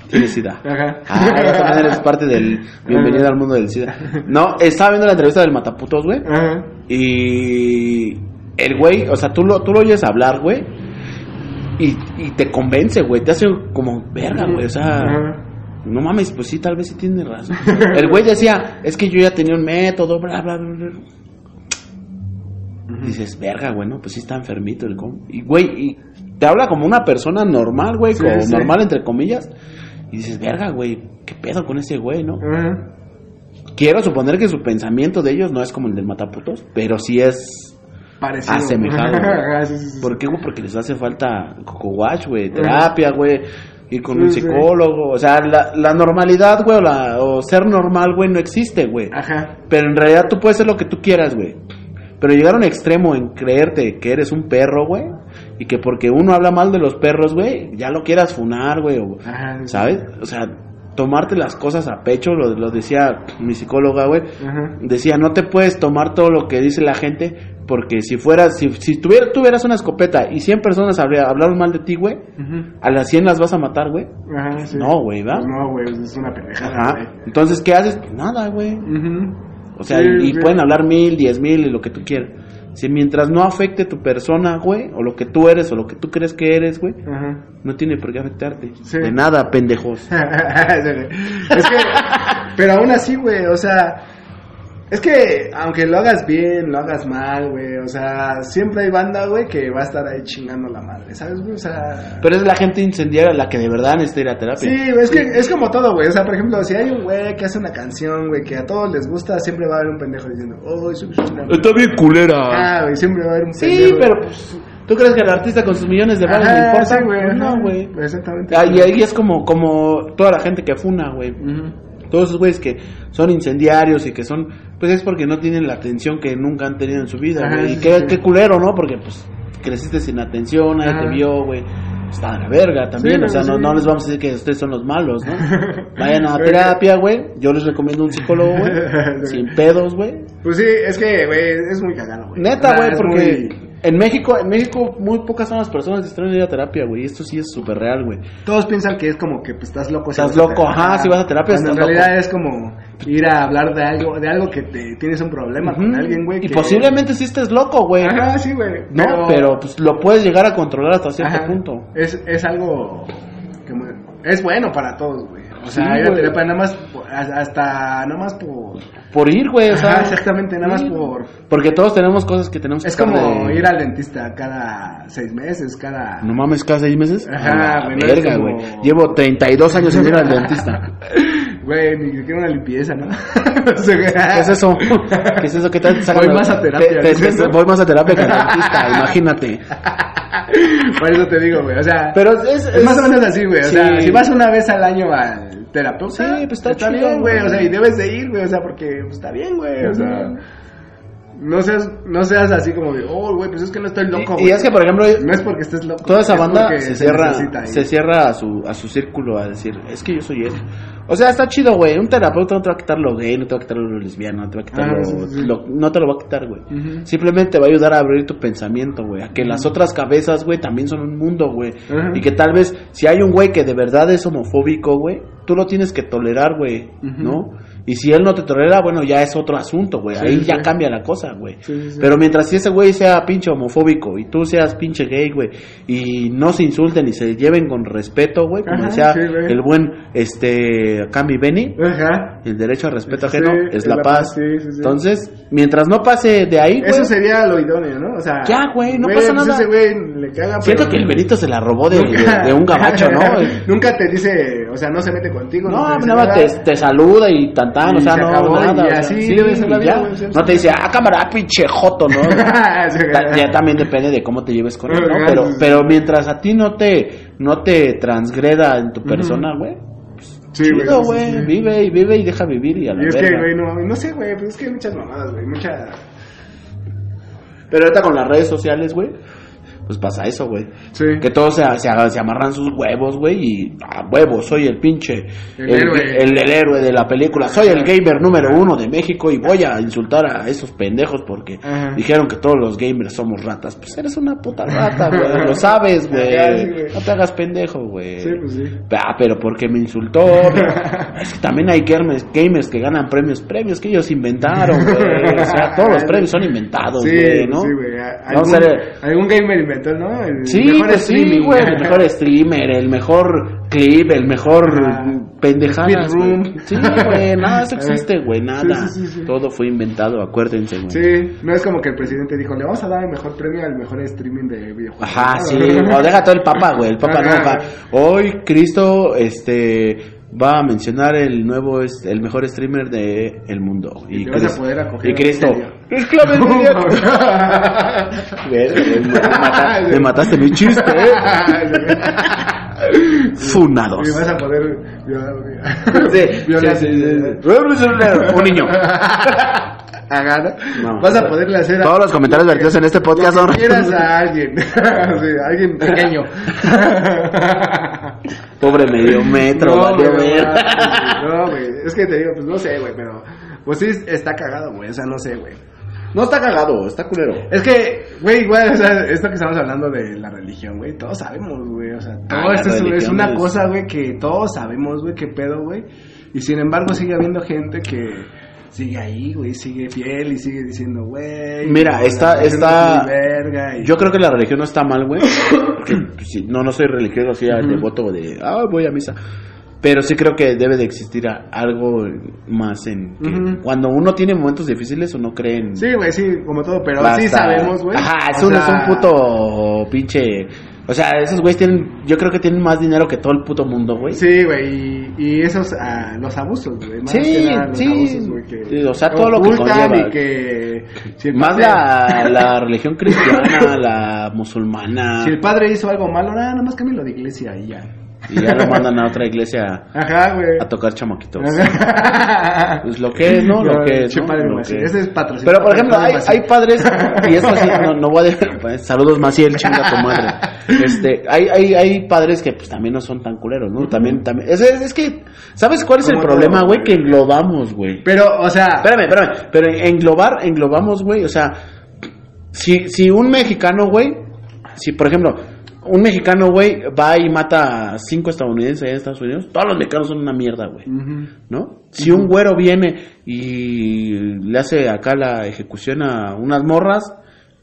Tienes SIDA. [laughs] Ajá. Ah, ya también eres parte del bienvenido al mundo del SIDA. No, estaba viendo la entrevista del Mataputos, güey. Ajá. Y el güey, o sea, tú lo, tú lo oyes hablar, güey. Y, y te convence, güey. Te hace como verga, güey. O sea, no mames, pues sí, tal vez sí tiene razón. [laughs] El güey decía, es que yo ya tenía un método, bla, bla, bla. bla. Dices, verga, güey, no, pues sí está enfermito el com. Y, güey, y te habla como una persona normal, güey, Sí, como sí. normal entre comillas. Y dices, verga, güey, ¿qué pedo con ese güey, no? Quiero suponer que su pensamiento de ellos no es como el del mataputos, pero sí es Parecido. asemejado. [laughs] güey. Ajá, sí, sí, sí. ¿Por qué, güey? Porque les hace falta coco watch, güey, terapia, güey, ir con un psicólogo. O sea, la, la normalidad, güey, o, la- o ser normal, güey, no existe, güey. Ajá. Pero en realidad tú puedes ser lo que tú quieras, güey. Pero llegar a un extremo en creerte que eres un perro, güey, y que porque uno habla mal de los perros, güey, ya lo quieras funar, güey. ¿sabes? O sea, tomarte las cosas a pecho, lo, lo decía mi psicóloga, güey. Decía, no te puedes tomar todo lo que dice la gente, porque si fueras, si, si tuviera- tuvieras una escopeta y 100 personas habría- hablaron mal de ti, güey, a las 100 las vas a matar, güey. Ajá, sí. No, güey, ¿va? Pues no, güey, es una pendejada, Ajá. Entonces, ¿qué haces? Pues nada, güey. Ujú. O sea, Sí, y, pueden hablar mil, diez mil y lo que tú quieras. Si mientras no afecte tu persona, güey, o lo que tú eres o lo que tú crees que eres, güey, Ajá. no tiene por qué afectarte. Sí. De nada, pendejos. [laughs] es que, pero aún así, güey, o sea, es que aunque lo hagas bien, lo hagas mal, güey, o sea, siempre hay banda, güey, que va a estar ahí chingando la madre, ¿sabes, güey? O sea... Pero es la gente incendiaria la que de verdad necesita ir a terapia. Sí, es que es como todo, güey. O sea, por ejemplo, si hay un güey que hace una canción, güey, que a todos les gusta, siempre va a haber un pendejo diciendo, oh, soy una... Está bien culera. Ah, güey, siempre va a haber un Sí, pendejo. pero pues, ¿tú crees que el artista con sus millones de balas le importa? sí, güey. no, güey. Exactamente. Ah, y ahí es como, como toda la gente que funa, güey. Ujú. Todos esos güeyes que son incendiarios y que son, pues es porque no tienen la atención que nunca han tenido en su vida, Ajá, güey. Y qué, culero, ¿no? Porque pues creciste sin atención, nadie Ajá. te vio, güey. Está de la verga también, Sí, o sea, sí. no, no les vamos a decir que ustedes son los malos, ¿no? [laughs] Vayan a terapia, güey. Yo les recomiendo un psicólogo, güey. [laughs] sin pedos, güey. Pues sí, es que, güey, es muy cagado, güey. Neta, güey, porque muy- en México, en México muy pocas son las personas que están en ir a terapia, güey. Esto sí es súper real, güey. Todos piensan que es como que pues, estás loco. si Estás loco, ajá, si vas a terapia, estás en realidad loco. es como ir a hablar de algo, de algo que te tienes un problema con alguien, güey. Y que- posiblemente sí estés loco, güey. Ajá, sí, güey. No, pero, pues lo puedes llegar a controlar hasta cierto Ajá, punto. Es, es algo que es bueno para todos, güey. O sea, Sí, ir a terapia nada más, por- hasta nada más por... Por ir, güey, o sea. Ajá, exactamente, nada más por... Porque todos tenemos cosas que tenemos que Es como de- ir al dentista cada seis meses, cada... No mames, cada seis meses. Ajá, güey, verga, como- güey. Llevo 32 años sin ir al dentista. [laughs] Güey, ni siquiera una limpieza, ¿no? [laughs] ¿Qué es eso? ¿Qué es eso? ¿Qué tal? Voy más a terapia, te- voy más a terapia que al dentista, [laughs] imagínate. Por eso te digo, güey. O sea, Pero es, es, más o menos así, güey. O sí. sea, si vas una vez al año al terapeuta, Sí, pues está chido, bien, güey. güey. O sea, y debes de ir, güey. O sea, porque pues, está bien, güey. O sea, no seas, no seas así como de, oh, güey, pues es que no estoy loco, Y, güey. y es que, por ejemplo, No es porque estés loco. toda esa es banda se cierra, se cierra a su, a su círculo a decir, es que yo soy él. O sea, está chido, güey. Un terapeuta no te va a quitar lo gay, no te va a quitar lo lesbiano, no te va a quitar Ah, lo, sí, sí. lo- No te lo va a quitar, güey. Ujú. Simplemente va a ayudar a abrir tu pensamiento, güey. A que las otras cabezas, güey, también son un mundo, güey. Y que tal vez, si hay un güey que de verdad es homofóbico, güey, tú lo tienes que tolerar, güey. ¿no? Y si él no te tolera, bueno, ya es otro asunto, güey. Sí, Ahí sí, ya cambia la cosa, güey. Sí. Pero mientras si ese güey sea pinche homofóbico y tú seas pinche gay, güey, y no se insulten y se lleven con respeto, güey, como Ajá, decía el buen este Cami Benny, Ajá. el derecho al respeto ajeno es la, paz. Entonces, mientras no pase de ahí, güey, Eso sería lo idóneo, ¿no? O sea, Ya, güey, no pues pasa nada. Ese güey le caga, siento pero que el Benito se la robó de- de un gabacho, ¿no? [laughs] nunca te dice, o sea, no se mete contigo. No, te dice nada te, te saluda y tan tan, Y o sea, se no, acabó, nada. y o sea, así sí, debe ser la y vida, ya. güey, sí, No te dice, ah, cámara, pinche joto, ¿no? [laughs] Ta- ya también depende de cómo te lleves con él, ¿no? Pero, pero mientras a ti no te, no te transgreda en tu persona, güey, Sí, chido, sí, güey, sí. vive y vive y deja vivir y a la Y es que, güey, no, no sé, güey, pues es que hay muchas mamadas, güey, muchas... Pero ahorita con las redes sociales, güey, pues pasa eso, güey. Sí. Que todos se, se, amarran sus huevos, güey, y a huevo, soy el pinche, El el, héroe. el- el héroe de la película, soy el gamer número uno de México y voy a insultar a esos pendejos porque Ajá. dijeron que todos los gamers somos ratas. Pues eres una puta rata, güey, [laughs] lo sabes, sí, güey. No te hagas pendejo, güey. Sí, pues sí. Ah, pero porque me insultó. [laughs] es que también hay gamers, gamers que ganan premios, premios que ellos inventaron, güey. O sea, todos los [laughs] premios son inventados, Sí, güey, ¿no? sí, güey. Algún, gamer inventó, ¿no? El Sí, mejor pues sí, streaming. güey, el [laughs] mejor streamer, el mejor clip, el mejor Ah, pendejadas. Sí, güey, [laughs] nada, eso existe, güey, nada. Sí, sí, sí, sí. Todo fue inventado, acuérdense, güey. Sí, no es como que el presidente dijo, le vamos a dar el mejor premio al mejor streaming de videojuegos. Ajá, ¿no? sí, [laughs] o deja todo el papa, güey, el papa no, Ajá. va. Hoy Cristo, este, va a mencionar el nuevo, es- el mejor streamer de el mundo. Y te vas a Cristo- poder acoger Y Cristo, es clave güey, [laughs] me, mata- me mataste mi chiste, eh. [laughs] Funados. Y vas a poder violar, [laughs] Sí, violar- sí, sí, sí. Un niño. Ajá, ¿no? No. Vas a poderle hacer a- Todos los comentarios vertidos en este podcast lo son que quieras a alguien. sí, a alguien pequeño. Pobre medio metro, no, valió güey, no, güey. Es que te digo, pues no sé, güey, pero. Pues sí, está cagado, güey. O sea, no sé, güey. No está cagado, está culero. Es que, güey, igual, o sea, esto que estamos hablando de la religión, güey, todos sabemos, güey, o sea, todo Ah, esto es, una es- cosa, güey, que todos sabemos, güey, qué pedo, güey, y sin embargo sigue habiendo gente que sigue ahí, güey, sigue fiel y sigue diciendo, güey. Mira, está- es Yo creo que la religión no está mal, güey. [coughs] Pues, no, no soy religioso así, devoto de, ah, voy a misa. Pero sí creo que debe de existir algo más en que cuando uno tiene momentos difíciles uno cree en... Sí, güey, sí, como todo, pero basta. sí sabemos, güey. Ajá, es o un, sea, es un puto pinche... O sea, esos güeyes tienen, yo creo que tienen más dinero que todo el puto mundo, güey. Sí, güey, y, y esos, ah, los abusos, güey. más Sí, que nada los sí. abusos, güey, que Sí, o sea, todo lo que conlleva. y que... si el Más padre- la, la religión cristiana, [laughs] la musulmana. Si el padre hizo algo malo, nada, nada más cámbialo de iglesia y ya. Y ya lo mandan a otra iglesia Ajá, a tocar chamaquitos. Ajá. Pues lo que es, ¿no? Lo que es, ¿no? padre Lo Maciel. que es. Ese es patrocinado. Pero por ejemplo, hay, padres, y esto sí, no, no voy a dejar, [laughs] pues, saludos Maciel, chinga tu madre. Este, hay, hay, hay padres que pues también no son tan culeros, ¿no? También, también, es, es, es que, ¿sabes cuál es el problema, güey. Que englobamos, güey. Pero, o sea... Espérame, espérame, pero englobar, englobamos, güey, o sea, si, si un mexicano, güey, si por ejemplo, un mexicano, güey, va y mata a cinco estadounidenses allá en Estados Unidos, todos los mexicanos son una mierda, güey. ¿no? Si un güero viene y le hace acá la ejecución a unas morras,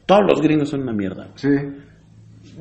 todos los gringos son una mierda. Sí.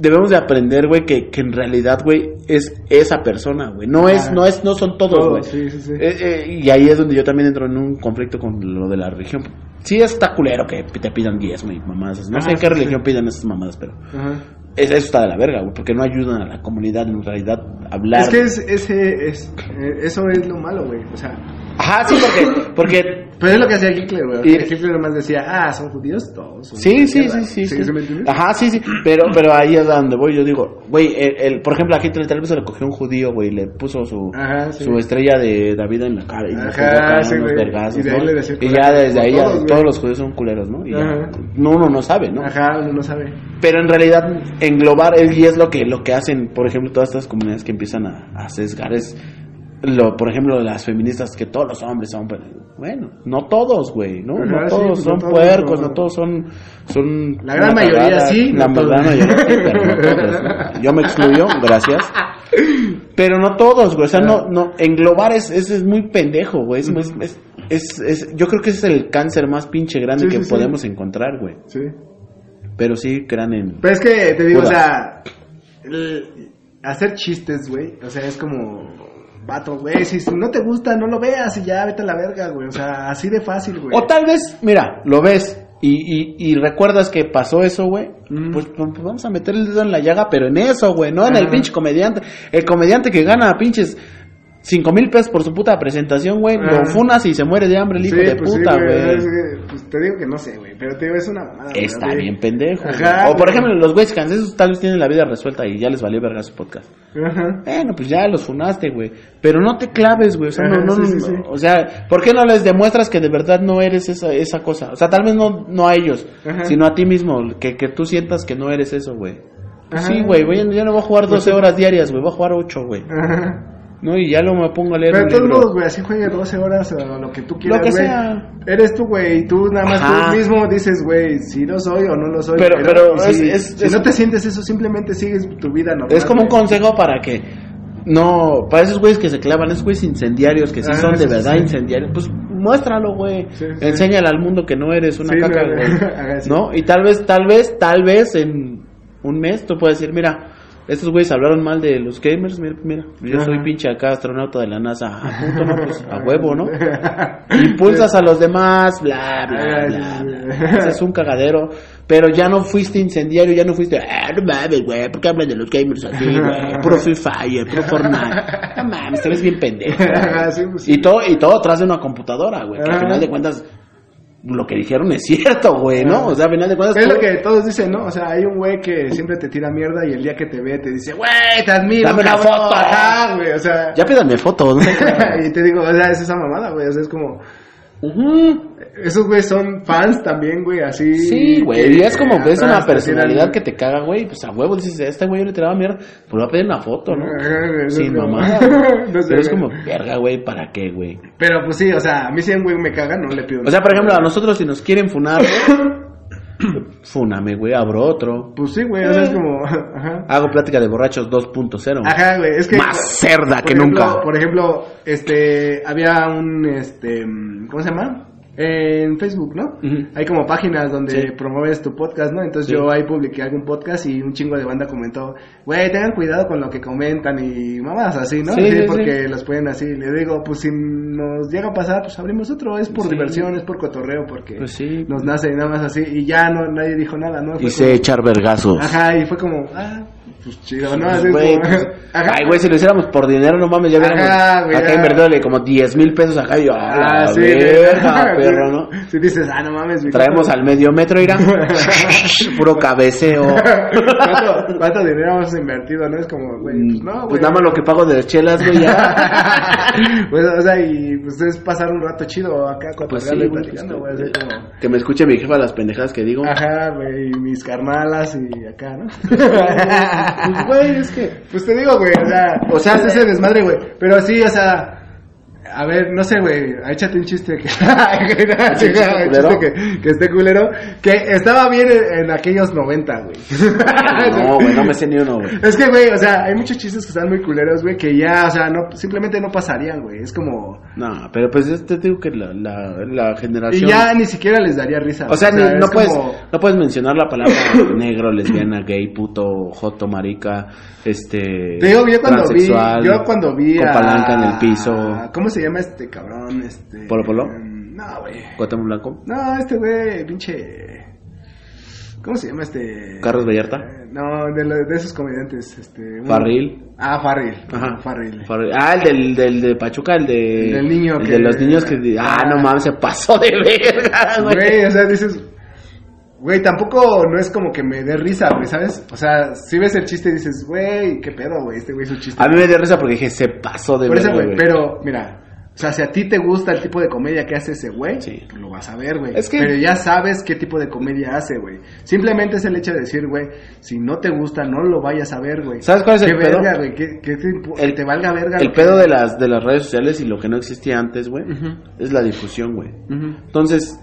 Debemos de aprender, güey, que, que en realidad, güey, es esa persona, güey. No es, Ah. no es, no son todos, güey. Todos, sí, sí, sí. Eh, eh, y ahí es donde yo también entro en un conflicto con lo de la religión. Sí está culero que te pidan diezmo y mamadas. No sé Ah, en qué religión pidan esas mamadas, pero Ajá. es- eso está de la verga, güey, porque no ayudan a la comunidad en realidad a hablar. Es que es, ese, es, eh, eso es lo malo, güey. O sea, Ajá, sí, porque, porque pero es lo que hacía Hitler, güey. Y- Hitler nomás decía, ah, son judíos todos. son Sí, sí, mierda". sí, sí, sí. ¿Sí me entiendes? Ajá, sí, sí. Pero, pero ahí es a donde voy. Yo digo, güey, el, el- por ejemplo, a Hitler tal vez se le cogió un judío, güey, y le puso su, Ajá, sí. su estrella de David en la cara y le Ajá, pegó acá sí, unos güey. vergazos, Y de ahí ¿no? le decía Y culero ya desde a ahí ya todos, güey. los judíos son culeros, ¿no? Y ya, Ajá. no, uno no sabe, ¿no? Ajá, uno no sabe. Pero en realidad englobar es, y es lo que lo que hacen, por ejemplo, todas estas comunidades que empiezan a, a sesgar es lo, por ejemplo, las feministas que todos los hombres son, bueno, no todos, güey, ¿no? No sí, todos pues, son no todos, puercos, no. todos son son La gran mayoría cagada. sí, la no gran mayoría sí, pero no [laughs] todos. Yo me excluyo, gracias. Pero no todos, güey, o sea, no no englobar es es, es muy pendejo, güey, es, es, es, es- es- yo creo que ese es el cáncer más pinche grande Sí, que podemos encontrar, güey. Sí. Pero sí crean en Pero es que te digo, Judas. o sea, el- hacer chistes, güey, o sea, es como, vato, güey, si no te gusta, no lo veas y ya vete a la verga, güey, o sea, así de fácil, güey. O tal vez, mira, lo ves y, y, y recuerdas que pasó eso, güey. Mm. Pues, pues, vamos a meter el dedo en la llaga, pero en eso, güey, no en el pinche comediante. El comediante que gana pinches cinco mil pesos por su puta presentación, güey, Ajá. lo funas y se muere de hambre el hijo Sí, de pues puta, güey, pues te digo que no sé, güey, pero te digo, es una mamada. Está bien pendejo. Ajá, o por ejemplo, los güeyes cansesos tal vez tienen la vida resuelta y ya les valió verga su podcast. Ajá. Bueno, pues ya los funaste, güey. Pero no te claves, güey. O sea, no, Ajá, no, sí, no- o sea, ¿por qué no les demuestras que de verdad no eres esa, esa cosa? O sea, tal vez no, no a ellos, sino a ti mismo, que, que tú sientas que no eres eso, güey. Pues sí, güey, ya no voy a jugar 12 horas diarias, güey, voy a jugar 8, güey. Ajá. ¿No? Y ya luego me pongo a leer Pero de todos modos, güey, así juegue 12 horas o lo que tú quieras, Lo que sea. Eres tú, güey, y tú nada más Ajá. tú mismo dices, güey, si lo soy o no lo soy. Pero- pero y si, es- es- si es- no te sientes eso, simplemente sigues tu vida normal. Es como un consejo para que no, para esos güeyes que se clavan, esos güeyes incendiarios que sí Ah, son de verdad sí. incendiarios, pues muéstralo, güey. Sí, sí. Enséñale al mundo que no eres una caca, güey. [laughs] sí. ¿No? Y tal vez, tal vez, tal vez en un mes tú puedes decir, mira, estos güeyes hablaron mal de los gamers, mira, mira yo soy pinche acá astronauta de la NASA, ah, puto, no, pues a huevo, ¿no? [laughs] Impulsas a los demás, bla, bla, bla, bla. es un cagadero. Pero ya no fuiste incendiario, ya no fuiste, ah, no mames, güey, ¿por qué hablan de los gamers así, güey? [laughs] Puro Free Fire, puro Fortnite. No mames, te ves bien pendejo. [laughs] Sí, pues, sí. Y todo, y todo atrás de una computadora, güey. Que al final de cuentas, lo que dijeron es cierto, güey, ¿no? O sea, al final de cuentas. Es tú- lo que todos dicen, ¿no? O sea, hay un güey que siempre te tira mierda y el día que te ve te dice, güey, te admiro, Dame una cabrón". foto. Ajá, güey, o sea. Ya pídanme fotos, no [laughs] y te digo, o sea, es esa mamada, güey, o sea, es como. Ujú. Esos güeyes son fans también, güey, así. Sí, güey, y es como que es una personalidad que te caga, güey. Pues a huevo dices, este güey yo le tiraba mierda, pues le voy a pedir una foto, ¿no? Sin [laughs] no sé, Pero es como, verga, güey, ¿para qué, güey? Pero pues sí, o sea, a mí si un güey me caga, no le pido. O sea, por ejemplo, a nosotros si nos quieren funar, [coughs] funame, güey, abro otro. Pues sí, güey, o sea, es como. [laughs] Ajá. Hago plática de borrachos 2.0. Ajá, güey, es que. Más cerda que ejemplo- nunca. Por ejemplo, este. Había un. Este. ¿Cómo se llama? En Facebook, ¿no? Hay como páginas donde Sí. promueves tu podcast, ¿no? Entonces Sí. yo ahí publiqué algún podcast y un chingo de banda comentó, güey, tengan cuidado con lo que comentan y mamás así, ¿no? Sí, Sí, sí, porque los pueden así. Le digo, pues si nos llega a pasar, pues abrimos otro. Es por diversión, es por cotorreo, porque Pues sí. nos nace y nada más así. Y ya no nadie dijo nada, ¿no? Fue Y sé como- echar vergazos. Ajá, y fue como, ah, pues chido, ¿no? Así es Güey, como- pues. [laughs] Ay, güey, si lo hiciéramos por dinero, no mames, ya hubiéramos acá ya. invertido como 10 mil pesos acá y yo, a la Ah, sí, verga, perro, ¿no? Si dices, ah, no mames, mi Traemos al medio metro, irá. [laughs] Puro cabeceo. ¿Cuánto, ¿Cuánto dinero hemos invertido, no? Es como, güey, pues no, güey. Pues nada más lo que pago de las chelas, güey, ya. [laughs] pues, o sea, y pues es pasar un rato chido acá Pues sí, güey, platicando, pues, güey, así como... Que me escuche mi jefa las pendejadas que digo. Ajá, güey, y mis carnalas y acá, ¿no? Pues, güey, es que... Pues te digo, güey, o sea, o sea, ese desmadre, güey. Pero sí, o sea, a ver, no sé, güey, échate un chiste que, [laughs] chiste culero? que, que esté culero, que estaba bien en, en aquellos 90, güey. [laughs] No, güey, no me sé ni uno, güey. Es que, güey, o sea, hay muchos chistes que están muy culeros, güey, que ya, o sea, no, simplemente no pasarían, güey. Es como... No, pero pues este te digo que la, la, la generación... Y ya ni siquiera les daría risa. O sea, ni- no, es puedes, como- no puedes mencionar la palabra [laughs] negro, lesbiana, gay, puto, joto, marica, este... Te digo, yo cuando vi, yo cuando vi Con a... palanca en el piso, ¿Cómo se llama este cabrón? Este... ¿Polo Polo? No, güey. Blanco, No, este güey, pinche... ¿Cómo se llama este? Carlos Vallarta. Eh, No, de, de esos comediantes, este... uno- Farril. Ah, Farril. Ajá. Farril. Farril. Ah, el del, del de Pachuca, el de... El del niño el que- de los niños que... Ah, no mames, se pasó de verga, güey. Güey, o sea, dices... Güey, tampoco no es como que me dé risa, güey, ¿sabes? O sea, si ves el chiste y dices, güey, qué pedo, güey, este güey es un chiste. A mí me dio risa porque dije, se pasó de Por eso, verga, güey, pero, mira, o sea, si a ti te gusta el tipo de comedia que hace ese güey, Sí. pues lo vas a ver, güey. Es que- Pero ya sabes qué tipo de comedia hace, güey. Simplemente es el hecho de decir, güey, si no te gusta, no lo vayas a ver, güey. ¿Sabes cuál es el ¿Qué pedo? verga, güey? ¿Qué, qué te, El- que te valga verga? El que- pedo de las, de las redes sociales y lo que no existía antes, güey, es la difusión, güey. Entonces,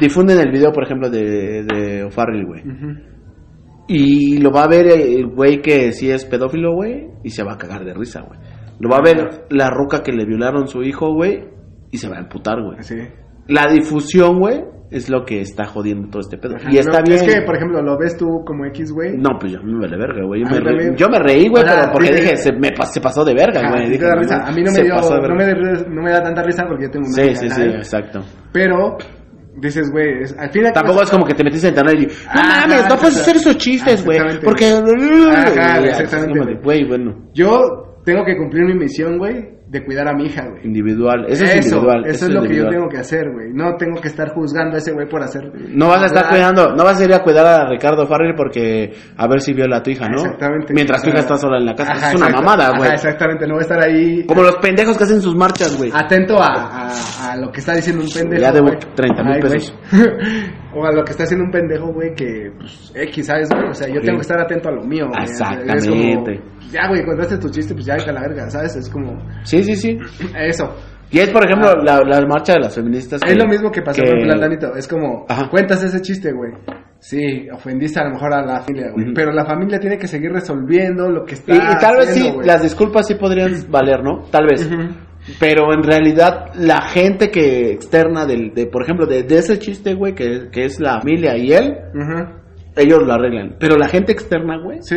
difunden el video, por ejemplo, de, de O'Farrell, güey. Y lo va a ver el güey que sí es pedófilo, güey, y se va a cagar de risa, güey. Lo va a ver la ruca que le violaron su hijo, güey, y se va a emputar, güey. Sí. La difusión, güey, es lo que está jodiendo todo este pedo. Ajá, y está no, bien. Es que, por ejemplo, lo ves tú como X, güey. No, pues yo me vale verga, güey. Yo, me mí re- también. yo me reí, güey, pero porque sí, dije, sí. se, me pas- se pasó de verga, Ajá, güey. sí Dije, te da risa. A mí no me, dio, no, me, no me da tanta risa porque yo tengo una Sí, sí, sí, exacto. Pero, dices, güey, al final... Tampoco es como que te metiste en internet y no Ajá, mames, no puedes hacer esos chistes, güey. Porque. Ajá, Y ya, exactamente, Güey, bueno, Yo tengo que cumplir mi misión, güey, de cuidar a mi hija, güey. individual. Eso, es individual. Eso, es lo que yo tengo que hacer, güey. No tengo que estar juzgando a ese güey por hacer. No vas a estar Ah, cuidando, no vas a ir a cuidar a Ricardo Farrell porque a ver si viola a tu hija, ¿no? Exactamente. Mientras tu hija está sola en la casa. Ajá, es una mamada, güey. exactamente, no voy a estar ahí Como los pendejos que hacen sus marchas, güey. atento a, a, a lo que está diciendo un pendejo. Ya debo güey. 30,000 Ay, güey. pesos. [laughs] O a lo que está haciendo un pendejo, güey, que, pues, X, ¿sabes, güey? O sea, yo tengo que estar atento a lo mío, güey. Exactamente. Es como, ya, güey, contaste tu chiste, pues ya, a la verga, ¿sabes? Es como, Sí, sí, sí. [clears throat] eso. Y es, por ejemplo, la, la marcha de las feministas. Es lo mismo que pasó que- con Platanito. Es como, Ajá. cuentas ese chiste, güey. Sí, ofendiste a lo mejor a la familia, güey. Pero la familia tiene que seguir resolviendo lo que está Y, y tal vez sí, las disculpas sí podrían valer, ¿no? Tal vez. Ujú. Pero en realidad la gente que externa del, de, por ejemplo, de, de ese chiste, güey, que, que es la familia y él, Ujú. ellos lo arreglan. Pero la gente externa, güey, Sí.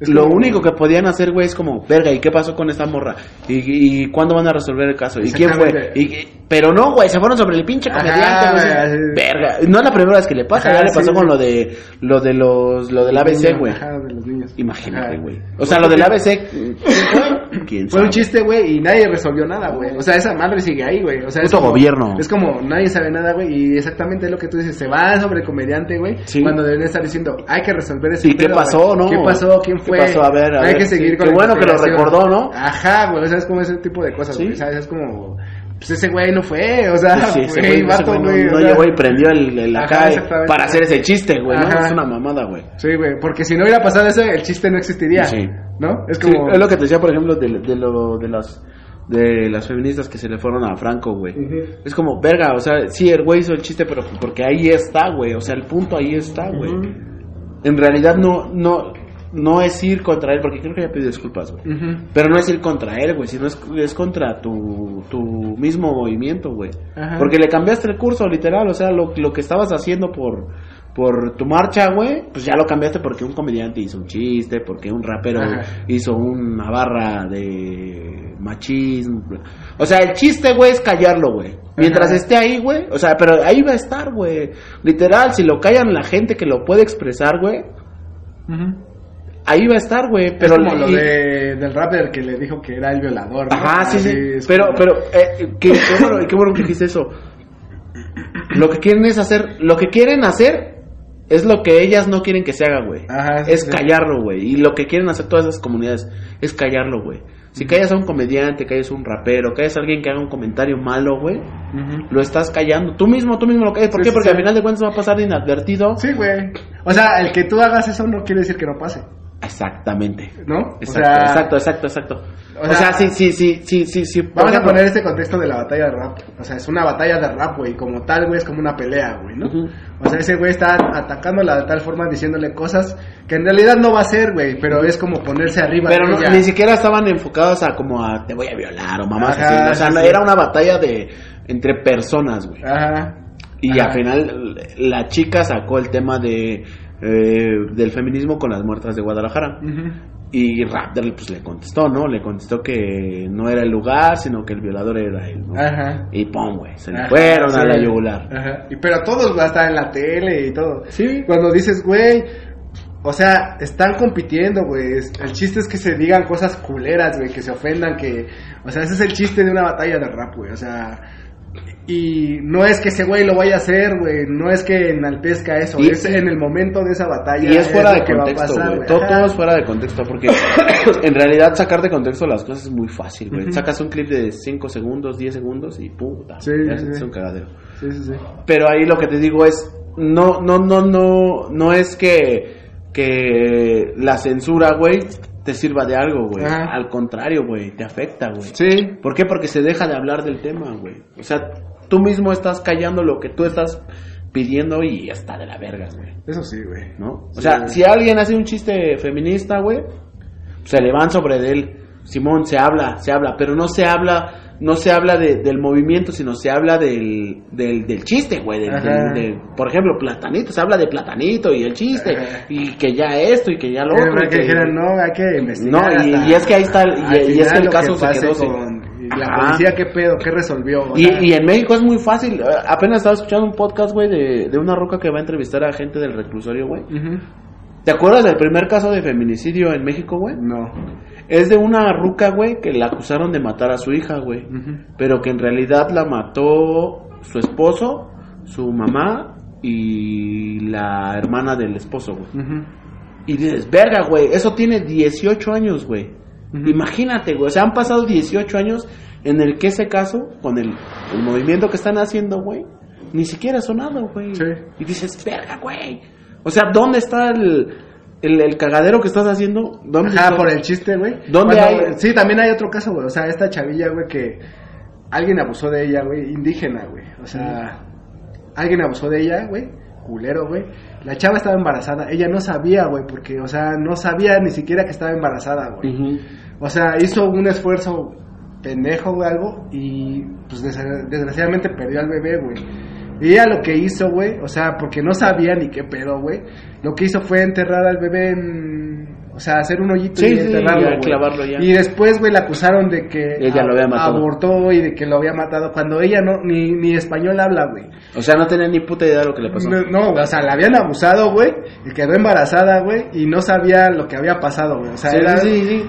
Es lo como- único que podían hacer, güey, es como, verga, ¿y qué pasó con esta morra? ¿Y, y cuándo van a resolver el caso? ¿Y quién fue? Y, pero no, güey, se fueron sobre el pinche comediante, güey. Verga. No es la primera vez que le pasa, Ajá, ya le sí, pasó con sí. lo de, lo de los, lo del ABC, güey. De. Imagínate, güey. O sea, lo del ABC, ¿quién fue? ¿Quién Fue un chiste, güey, y nadie resolvió nada, güey. O sea, esa madre sigue ahí, güey. O sea, es como, gobierno. Es como nadie sabe nada, güey. Y exactamente lo que tú dices, se va sobre el comediante, güey. Sí. Cuando deben estar diciendo, hay que resolver ese ¿Y qué pasó, no? ¿Qué pasó? ¿Quién ¿Qué pasó? A ver, a hay ver, que seguir sí. con Qué bueno que lo recordó, ¿no? Ajá, güey. O sea, es como ese tipo de cosas, Sí. güey. ¿Sabes? Es como, pues ese güey no fue. O sea, sí, ese güey, güey, ese vato, güey no- llegó y prendió el, el acá exactamente. para hacer ese chiste, güey, ¿no? Es una mamada, güey. Sí, güey. Porque si no hubiera pasado eso, el chiste no existiría. Sí. ¿No? Es Sí, como. es lo que te decía, por ejemplo, de, de lo, de las de las feministas que se le fueron a Franco, güey. Es como, verga, o sea, sí, el güey hizo el chiste, pero porque ahí está, güey. O sea, el punto ahí está, güey. En realidad no, no, no es ir contra él, porque creo que ya pidió disculpas, güey. Pero no es ir contra él, güey, sino es, es contra tu, tu mismo movimiento, güey. Porque le cambiaste el curso, literal, o sea, lo, lo que estabas haciendo por, por tu marcha, güey, pues ya lo cambiaste porque un comediante hizo un chiste, porque un rapero Ajá. hizo una barra de machismo. O sea, el chiste, güey, es callarlo, güey. Mientras Ajá. esté ahí, güey, o sea, pero ahí va a estar, güey. Literal, si lo callan la gente que lo puede expresar, güey. Ahí va a estar, güey. Pero como lo y- de, del rapper que le dijo que era el violador. ¿no? Ajá, sí, sí. Así Pero, como- pero, eh, qué, bueno, qué bueno que dijiste eso. Lo que quieren es hacer, lo que quieren hacer es lo que ellas no quieren que se haga, güey. Ajá, sí, es sí. callarlo, güey. Y lo que quieren hacer todas esas comunidades es callarlo, güey. Si callas a un comediante, callas a un rapero, callas a alguien que haga un comentario malo, güey, lo estás callando. Tú mismo, tú mismo lo callas. ¿Por Sí, qué? Porque al final de cuentas va a pasar inadvertido. Sí, güey. O sea, el que tú hagas eso no quiere decir que no pase, Exactamente. ¿no? Exacto, o sea, exacto, exacto, exacto. o O sea, sí, sí, sí, sí, sí, sí. Vamos a poner este contexto de la batalla de rap. O sea, es una batalla de rap, güey. Como tal, güey, es como una pelea, güey, ¿no? O sea, ese güey está atacándola de tal forma diciéndole cosas que en realidad no va a ser, güey. Pero es como ponerse arriba Pero no- ni siquiera estaban enfocados a como a te voy a violar o mamás Ajá, así. O sea, sí, no, sí. era una batalla de entre personas, güey. Ajá. Y Ajá. al final la chica sacó el tema de eh, del feminismo con las muertas de Guadalajara. Y Raptor pues le contestó, ¿no? Le contestó que no era el lugar, sino que el violador era él, ¿no? Ajá. Y pum, güey, se le Ajá, fueron sí. a la yugular. Ajá. Y pero todos, hasta en la tele y todo. Sí. Cuando dices, güey, o sea, están compitiendo, güey. El chiste es que se digan cosas culeras, güey, que se ofendan, que... O sea, ese es el chiste de una batalla de rap, güey. O sea... Y no es que ese güey lo vaya a hacer, güey. No es que enaltezca eso. Y- es en el momento de esa batalla. Y es fuera lo de que va a contexto, pasar, güey. Todo, todo es fuera de contexto porque [coughs] en realidad sacar de contexto las cosas es muy fácil, güey. Sacas un clip de 5 segundos, 10 segundos y puta. Sí, ya sí, es sí. un cagadero. Sí, sí, sí. Pero ahí lo que te digo es no no no no no es que que la censura, güey, te sirva de algo, güey. Ajá. Al contrario, güey, te afecta, güey. Sí. ¿Por qué? Porque se deja de hablar del tema, güey. O sea, tú mismo estás callando lo que tú estás pidiendo y está de la verga, güey. Eso sí, güey. ¿no? O Sí. sea, si alguien hace un chiste feminista, güey, se le van sobre de él. Simón, se habla, se habla, pero no se habla, no se habla de- del movimiento, sino se habla del, del, del chiste, güey. del- por ejemplo, Platanito, se habla de Platanito y el chiste, Ajá. y que ya esto y que ya lo Que, otro. que que- dijeran, no, hay que investigar. No, y- hasta- y es que ahí está y- es que el caso se quedó con- y la policía, ¿qué pedo? ¿Qué resolvió? Y, en México es muy fácil. eh, Apenas estaba escuchando un podcast, güey, de, de una roca que va a entrevistar a gente del reclusorio, güey. Ujú. ¿Te acuerdas del primer caso de feminicidio en México, güey? No. Es de una ruca, güey, que la acusaron de matar a su hija, güey. Pero que en realidad la mató su esposo, su mamá y la hermana del esposo, güey. Y dices, verga, güey, eso tiene 18 años, güey. Imagínate, güey. O sea, han pasado 18 años en el que ese caso, con el, el movimiento que están haciendo, güey, ni siquiera ha sonado, güey. Sí. Y dices, verga, güey. O sea, ¿dónde está el, el, el cagadero que estás haciendo? ¿Dónde Ajá, está? por el chiste, güey. ¿Dónde Cuando- hay? Sí, también hay otro caso, güey. O sea, esta chavilla, güey, que alguien abusó de ella, güey, indígena, güey. O sea, alguien abusó de ella, güey, culero, güey. La chava estaba embarazada. Ella no sabía, güey, porque, o sea, no sabía ni siquiera que estaba embarazada, güey. O sea, hizo un esfuerzo pendejo, güey, algo, y pues des- desgraciadamente perdió al bebé, güey. Y ella lo que hizo, güey, o sea, porque no sabía ni qué pedo, güey, lo que hizo fue enterrar al bebé en... O sea, hacer un hoyito Sí, y enterrarlo, güey. clavarlo ya. Y después, güey, la acusaron de que Ella lo había matado. abortó y de que lo había matado cuando ella no ni, ni español habla, güey. O sea, no tenía ni puta idea de lo que le pasó. No, no, o sea, la habían abusado, güey, y quedó embarazada, güey, y no sabía lo que había pasado, güey. O sea, Sí, era-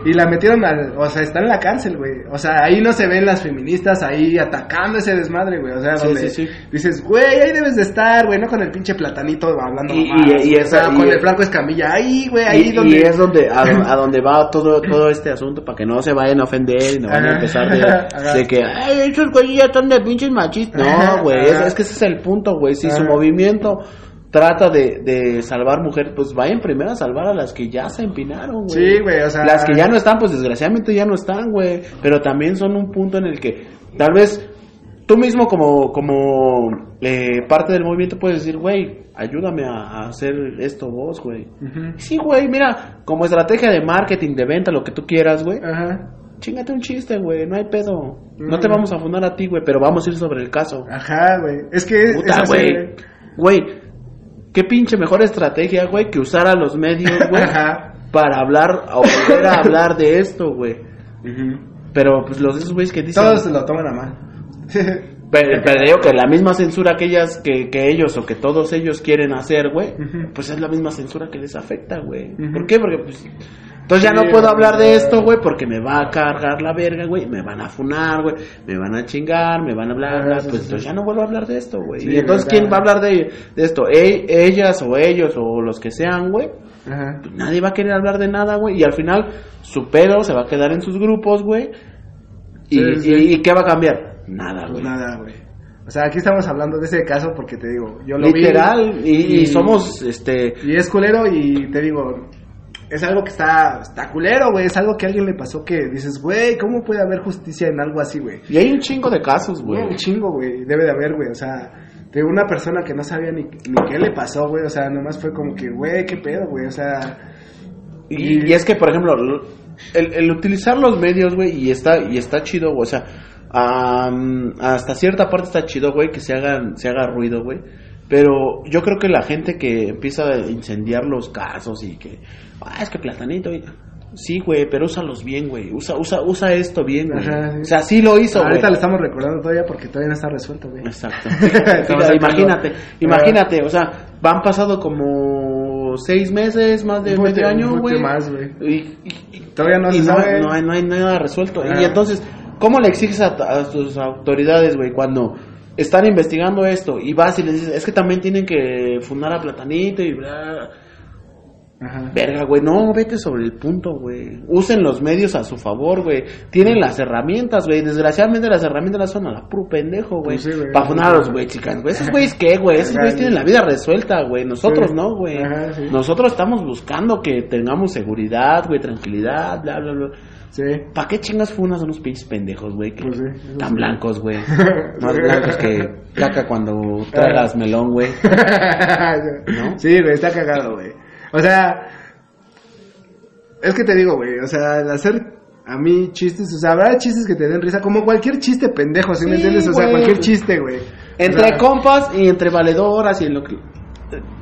y la metieron al, o sea, está en la cárcel, güey. O sea, ahí no se ven las feministas ahí atacando ese desmadre, güey. O sea, donde sí, sí. dices, güey, ahí debes de estar, güey, no con el pinche platanito hablando Y- y- y esa- o sea, y- con el Franco Escamilla, ahí, güey, ahí y, donde y es donde a, a [laughs] donde va todo todo este asunto para que no se vayan a ofender y no van a empezar de, que ay esos güeyes ya están de pinches machistas no güey es, que ese es el punto güey. Si su movimiento trata de, de salvar mujeres pues vayan primero a salvar a las que ya se empinaron güey. Sí, güey, o sea- las que ya no están pues desgraciadamente ya no están güey. Pero también son un punto en el que tal vez tú mismo como como eh, parte del movimiento puedes decir güey ayúdame a, a hacer esto vos güey. Sí, güey, mira, como estrategia de marketing, de venta, lo que tú quieras, güey. Ajá. Chingate un chiste, güey, no hay pedo. No te vamos a fundar a ti, güey, pero vamos a ir sobre el caso. Ajá, güey. Es que Puta, es así, güey. Güey, qué pinche mejor estrategia, güey, que usar a los medios, güey, Ajá. para hablar o volver a hablar de esto, güey. Pero, pues, los esos güeyes que dicen... Todos se lo toman a mal. [laughs] Pero, pero digo que la misma censura que ellas, que, que ellos o que todos ellos quieren hacer, güey, pues es la misma censura que les afecta, güey. ¿Por qué? Porque pues entonces ya no puedo hablar de esto, güey, porque me va a cargar la verga, güey, me van a funar, güey, me van a chingar, me van a hablar, sí, pues sí, entonces ya no vuelvo a hablar de esto, güey. Y entonces quién va a hablar de, de esto, E- ellas o ellos o los que sean, güey. Pues nadie va a querer hablar de nada, güey, y al final su pedo se va a quedar en sus grupos, güey. Y, y- y qué va a cambiar? Nada, güey. nada, güey. O sea, aquí estamos hablando de ese caso porque te digo, yo lo vi. Literal, y, y somos, este, Y es culero y te digo, es algo que está, está culero, güey. Es algo que a alguien le pasó que dices, güey, ¿cómo puede haber justicia en algo así, güey? y hay un chingo de casos, güey. Un chingo, güey. Debe de haber, güey. O sea, de una persona que no sabía ni, ni qué le pasó, güey. O sea, nomás fue como que, güey, qué pedo, güey. O sea, Y, y es que, por ejemplo, lo- el, el utilizar los medios, güey, y está, y está chido, güey, o sea, am, hasta cierta parte está chido, güey, que se hagan, se haga ruido, güey. Pero yo creo que la gente que empieza a incendiar los casos y que, ah, es que platanito, y- sí, güey, pero úsalos bien, güey, usa, usa, usa esto bien, güey. Ajá, sí. O sea, sí lo hizo, güey. ahorita lo estamos recordando todavía porque todavía no está resuelto, güey. Exacto. [laughs] Imagínate, imagínate, o sea, van pasado como seis meses, más de medio año, güey. más, güey. Y, y- y- Todavía no se no, sabe. no hay, no hay nada resuelto. Y entonces, ¿cómo le exiges a, a tus autoridades, güey, cuando están investigando esto y vas y les dices, es que también tienen que fundar a Platanito y bla. Ajá. Verga, güey, no, vete sobre el punto, güey. Usen los medios a su favor, güey. Tienen las herramientas, güey. Desgraciadamente las herramientas las son a la puro pendejo, güey. Pues sí, güey. Para funar a los güey, chicas, güey. Esos güeyes qué, güey. Esos güeyes tienen la vida resuelta, güey. Nosotros Sí. no, güey. Sí. Nosotros estamos buscando que tengamos seguridad, güey, tranquilidad, bla, bla, bla. Sí. ¿Para qué chingas funas a unos pinches pendejos, güey? que Pues sí, tan sí. blancos, güey. [laughs] Más blancos que caca cuando tragas melón, güey. [laughs] ¿No? Sí, güey, está cagado, güey. O sea, es que te digo, güey, o sea, el hacer a mí chistes, o sea, habrá chistes que te den risa, como cualquier chiste pendejo, ¿sí, me entiendes? O sea, cualquier chiste, güey. Entre O sea, compas y entre valedoras y en lo que...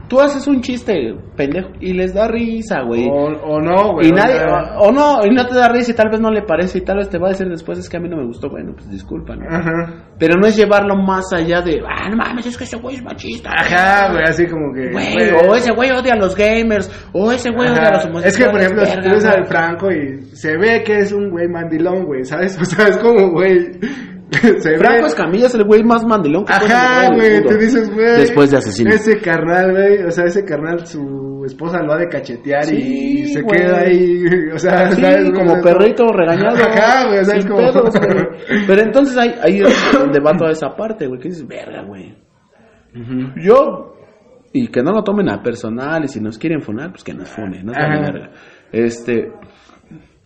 Tú haces un chiste pendejo y les da risa, güey. O, o no, güey. Y o nadie, o, o no, y no te da risa y tal vez no le parece y tal vez te va a decir después es que a mí no me gustó, bueno, pues disculpa, ¿no? Ajá. Pero no es llevarlo más allá de, ah, no mames, es que ese güey es machista. Ajá, güey, así como que. Güey, o ese güey odia a los gamers, o ese güey odia a los homosexuales. Es que, por ejemplo, si verga, tú ves al Franco y se ve que es un güey mandilón, güey, ¿sabes? [laughs] O sea, es como, güey. [laughs] se Franco ve- Escamilla es el güey más mandilón que Ajá, güey, tú dices, güey. Después de asesino. Ese carnal, güey, o sea, ese carnal, su esposa lo ha de cachetear y se queda ahí, [laughs] o sea, Sí, ¿sabes? como perrito regañado. Ajá, güey, o sea, es sin como. pedos. [laughs] Pero entonces ahí, ahí es donde va toda esa parte, güey. Que dices, verga, güey. Yo, y que no lo tomen a personal, y si nos quieren funar, pues que nos funen, no verga. Este,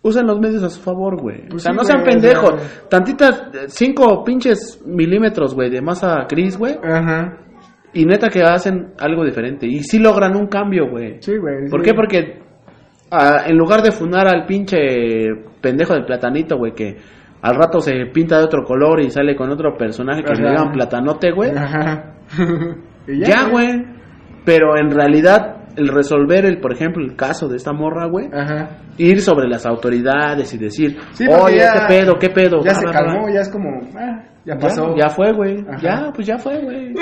usen los medios a su favor, güey. o Pues sea, sí, no sean güey, pendejos. Tantitas, cinco pinches milímetros, güey, de masa gris, güey. Ajá. Y neta que hacen algo diferente. Y sí logran un cambio, güey. Sí, güey. ¿Por sí. qué? Porque ah, en lugar de funar al pinche pendejo del platanito, güey, que al rato se pinta de otro color y sale con otro personaje que Ajá. le llaman platanote, güey. Ajá. [laughs] Ya, güey. Pero en realidad, el resolver, el por ejemplo, el caso de esta morra, güey, Ajá. Ir sobre las autoridades y decir, Sí, oye, ya- ¿qué pedo? ¿Qué pedo? Ya Bla, se bla, bla". calmó, ya es como, ah, ya pasó. Ya, fue, güey. Ya, pues ya fue, güey.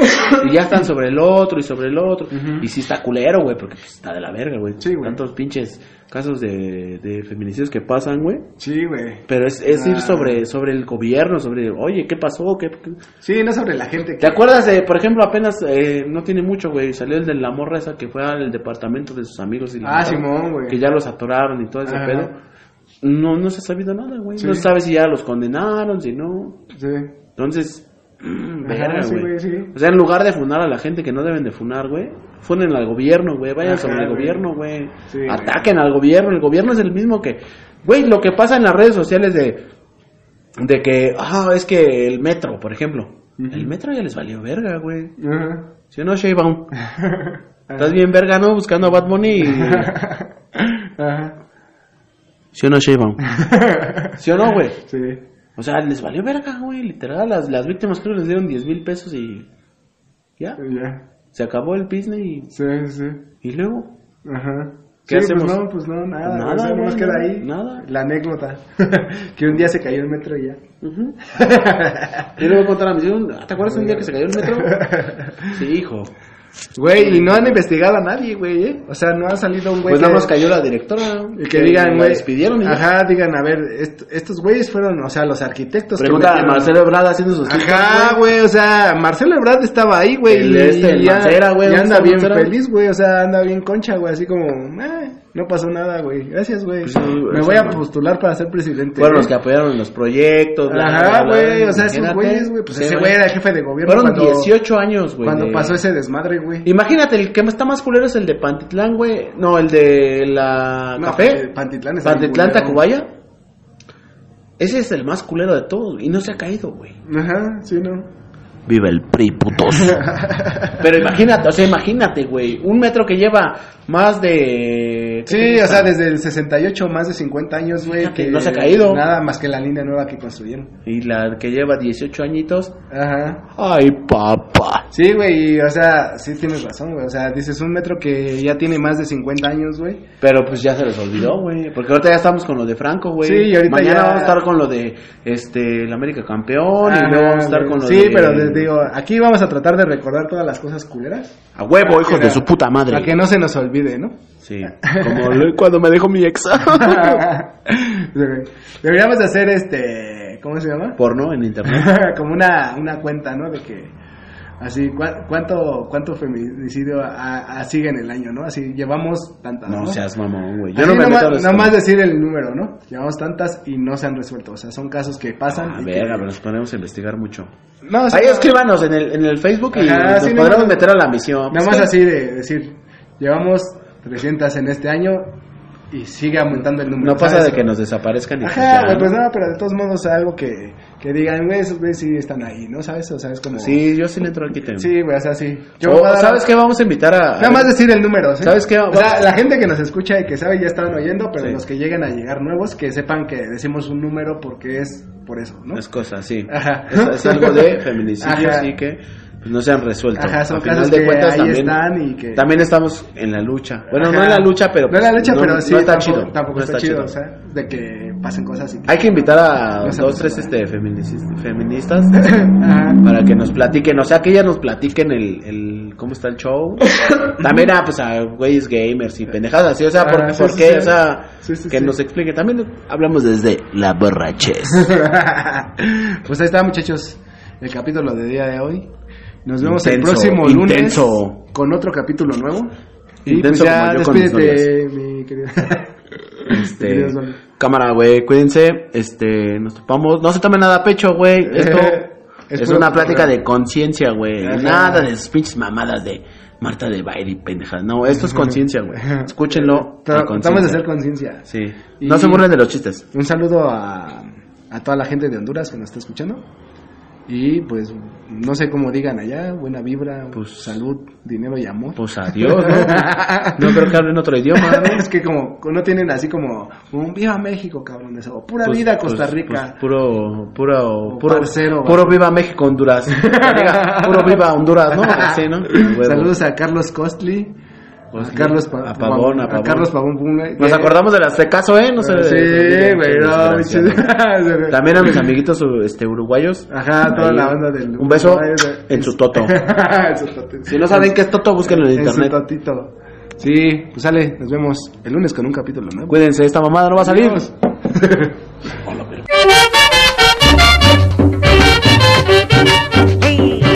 y ya están sobre el otro y sobre el otro. Y sí está culero, güey, porque pues, está de la verga, güey. Sí. Tantos pinches casos de, de feminicidios que pasan, güey. Sí, güey. Pero es, es Ah. ir sobre, sobre el gobierno, sobre, oye, ¿qué pasó? ¿Qué, qué-?" Sí, no sobre la gente que... ¿Te acuerdas de, por ejemplo, apenas, eh, no tiene mucho, güey, salió el de la morra esa que fue al departamento de sus amigos y Ah, mataron, Simón, güey. que ya los atoraron y todo ese Ajá. pedo? No, no se ha sabido nada, güey. Sí. No se sabe si ya los condenaron, si no. Sí. Entonces, mm, [clears throat] Ajá, verga, sí, güey. sí. O sea, en lugar de funar a la gente que no deben de funar, güey, funen al gobierno, güey. Vayan sobre el gobierno, güey. Ataquen al gobierno. El gobierno es el mismo que, güey, lo que pasa en las redes sociales de, de que, ah, es que el metro, por ejemplo. El metro ya les valió verga, güey. ¿Sí o no, Sheinbaum? [laughs] Estás bien verga, ¿no? Buscando a Bad Bunny y... [laughs] Ajá. ¿Sí o no, Sheinbaum? [laughs] ¿Sí o no, güey? Sí. O sea, les valió verga, güey, literal. Las, las víctimas creo que les dieron 10 mil pesos y... Ya. Ya. Se acabó el business y, Sí, sí. y luego... Ajá. ¿Qué sí, hacemos? Pues no, pues no, nada. Nada, o sea, queda nada, ahí. nada. La anécdota. [laughs] que un día se cayó el metro y ya. Yo le voy a contar a mis hijos, ¿te acuerdas un día que se cayó el metro? [laughs] Sí, hijo. Güey, y no han investigado a nadie, güey, ¿eh? O sea, no ha salido un güey Pues que... nada más cayó la directora. Y que digan, güey. despidieron y ya. Ajá, digan, a ver, est- estos güeyes fueron, o sea, los arquitectos. que Pregunta a metieron- Marcelo Ebrard haciendo sus Ajá, güey, o sea, Marcelo Ebrard estaba ahí, güey. Y este, el ya, Mancera, güey, ya ¿dónde anda bien Mancera? feliz, güey, o sea, anda bien concha, güey, así como, "Ah, no pasó nada, güey. Gracias, güey. Pues sí, Me voy a postular para ser presidente. Fueron güey". los que apoyaron en los proyectos. bla, Ajá, bla, bla. güey, o sea, esos güeyes, güey, pues Sí, ese güey era el jefe de gobierno Fueron cuando, 18 años, güey. cuando de- pasó ese desmadre, güey. Imagínate, el que está más culero es el de Pantitlán, güey. No, el de la No, Café. Pantitlán está bien Pantitlán. Tacubaya. Ese es el más culero de todos. Y no se ha caído, güey. Ajá, sí, no. Viva el PRI, putos. [laughs] Pero imagínate, o sea, imagínate, güey. Un metro que lleva más de. ¿qué Sí, o sea, desde el 68, más de 50 años, güey. Que no se ha caído. Nada más que la línea nueva que construyeron. Y la que lleva 18 añitos. Ajá. Ay, papá. Sí, güey, y, o sea, sí tienes razón, güey. O sea, dices un metro que ya tiene más de 50 años, güey. Pero pues ya se les olvidó, güey. Porque ahorita ya estamos con lo de Franco, güey. Sí, y ahorita Mañana ya- vamos a estar con lo de este el América campeón. y Ajá, luego vamos a estar güey. con lo Sí, de. pero les digo, aquí vamos a tratar de recordar todas las cosas culeras. A huevo, hijos de su puta madre. Para que no se nos olvide, ¿no? Sí. Como lo- cuando me dejó mi ex. [laughs] Deberíamos de hacer este, ¿cómo se llama? Porno en internet. [laughs] Como una, una cuenta, ¿no? De que, así, ¿cuá- ¿cuánto, cuánto feminicidio a- a- sigue en el año, no? Así, llevamos tantas, ¿no? No seas mamón, güey. Yo Así no me nomás, meto a los- nomás decir el número, ¿no? Llevamos tantas y no se han resuelto. O sea, son casos que pasan. Ah, que- verga, pero nos ponemos a investigar mucho. No, sí, Ahí no, escríbanos en el, en el Facebook y nos podremos meter a la misión. Nada más así de decir, llevamos 300 en este año y sigue aumentando el número. No pasa ¿sabes? de que nos desaparezcan y pues Ajá, pues no, pero de todos modos algo que, que digan, güey, esos güeyes sí están ahí, ¿no? ¿Sabes? O sea, es como... Sí, yo sí le entro al quite. Sí, güey, o sea, sí. O, voy a dar- ¿Sabes qué? Vamos a invitar a... Nada más decir el número, ¿sí? ¿Sabes qué? O sea, la gente que nos escucha y que sabe ya estaban oyendo, pero Sí. los que lleguen a llegar nuevos, que sepan que decimos un número porque es por eso, ¿no? Es cosa, sí. Ajá. Es, es algo de [laughs] feminicidio, Ajá. sí que pues, no se han resuelto. Ajá, son Al final casos de que cuentas ahí también, están y que- también estamos en la lucha. Bueno, no en la lucha, pero... No en la lucha, no- pero sí, no está tampoco, chido. tampoco no está, chido, o sea, de que pasen cosas y que... Hay que invitar a dos, pasa tres este, feministas [laughs] Ajá. para que nos platiquen, o sea, que ellas nos platiquen el, el cómo está el show. [coughs] También a, pues, a güeyes gamers y pendejadas así, o sea, ¿por, Ah, sí, por sí. O sea, sí, que nos explique. También hablamos desde la borrachez. [laughs] pues ahí está, muchachos, el capítulo de día de hoy. Nos vemos el Intenso, próximo intenso. lunes con otro capítulo nuevo. Y Intenso pues ya como yo con mis despídete, mi querido. [laughs] Este, Queridos amigos. cámara, güey, cuídense, este, nos topamos, no se tomen nada a pecho, güey, esto Es, una plática de conciencia, güey. Nada de sus pinches mamadas de Marta de baile y pendejas. No, esto es conciencia, güey. Escúchenlo. A Tratamos de hacer conciencia. Sí. Y- No se burlen de los chistes. Un saludo a, a toda la gente de Honduras que nos está escuchando. Y pues, no sé cómo digan allá, buena vibra, Pues- salud, dinero y amor. Pues adiós, ¿no? [laughs] No creo que hablen otro idioma, ¿no? es que como no tienen así como un viva México, cabrones, o pura Pues- vida Costa pues- Rica. pues puro, puro, puro, parcero, puro viva México, Honduras. Puro viva Honduras, ¿no? [laughs] ¿no? Saludos a Carlos Costly, Pues, a Carlos Pa- a Pavón, a Pavón. Carlos Pavón Pum, Nos que- acordamos del Aztecaso, ¿eh? No sé. Sí, güey, no. También a mis amiguitos este, uruguayos. Ajá, toda Ahí. la banda del Un beso en su toto. [laughs] En su toto. Si no saben qué es Toto, búsquenlo en En su internet. totito. Sí, pues sale, nos vemos el lunes con un capítulo nuevo. Cuídense, esta mamada no va a salir. Hola, [laughs]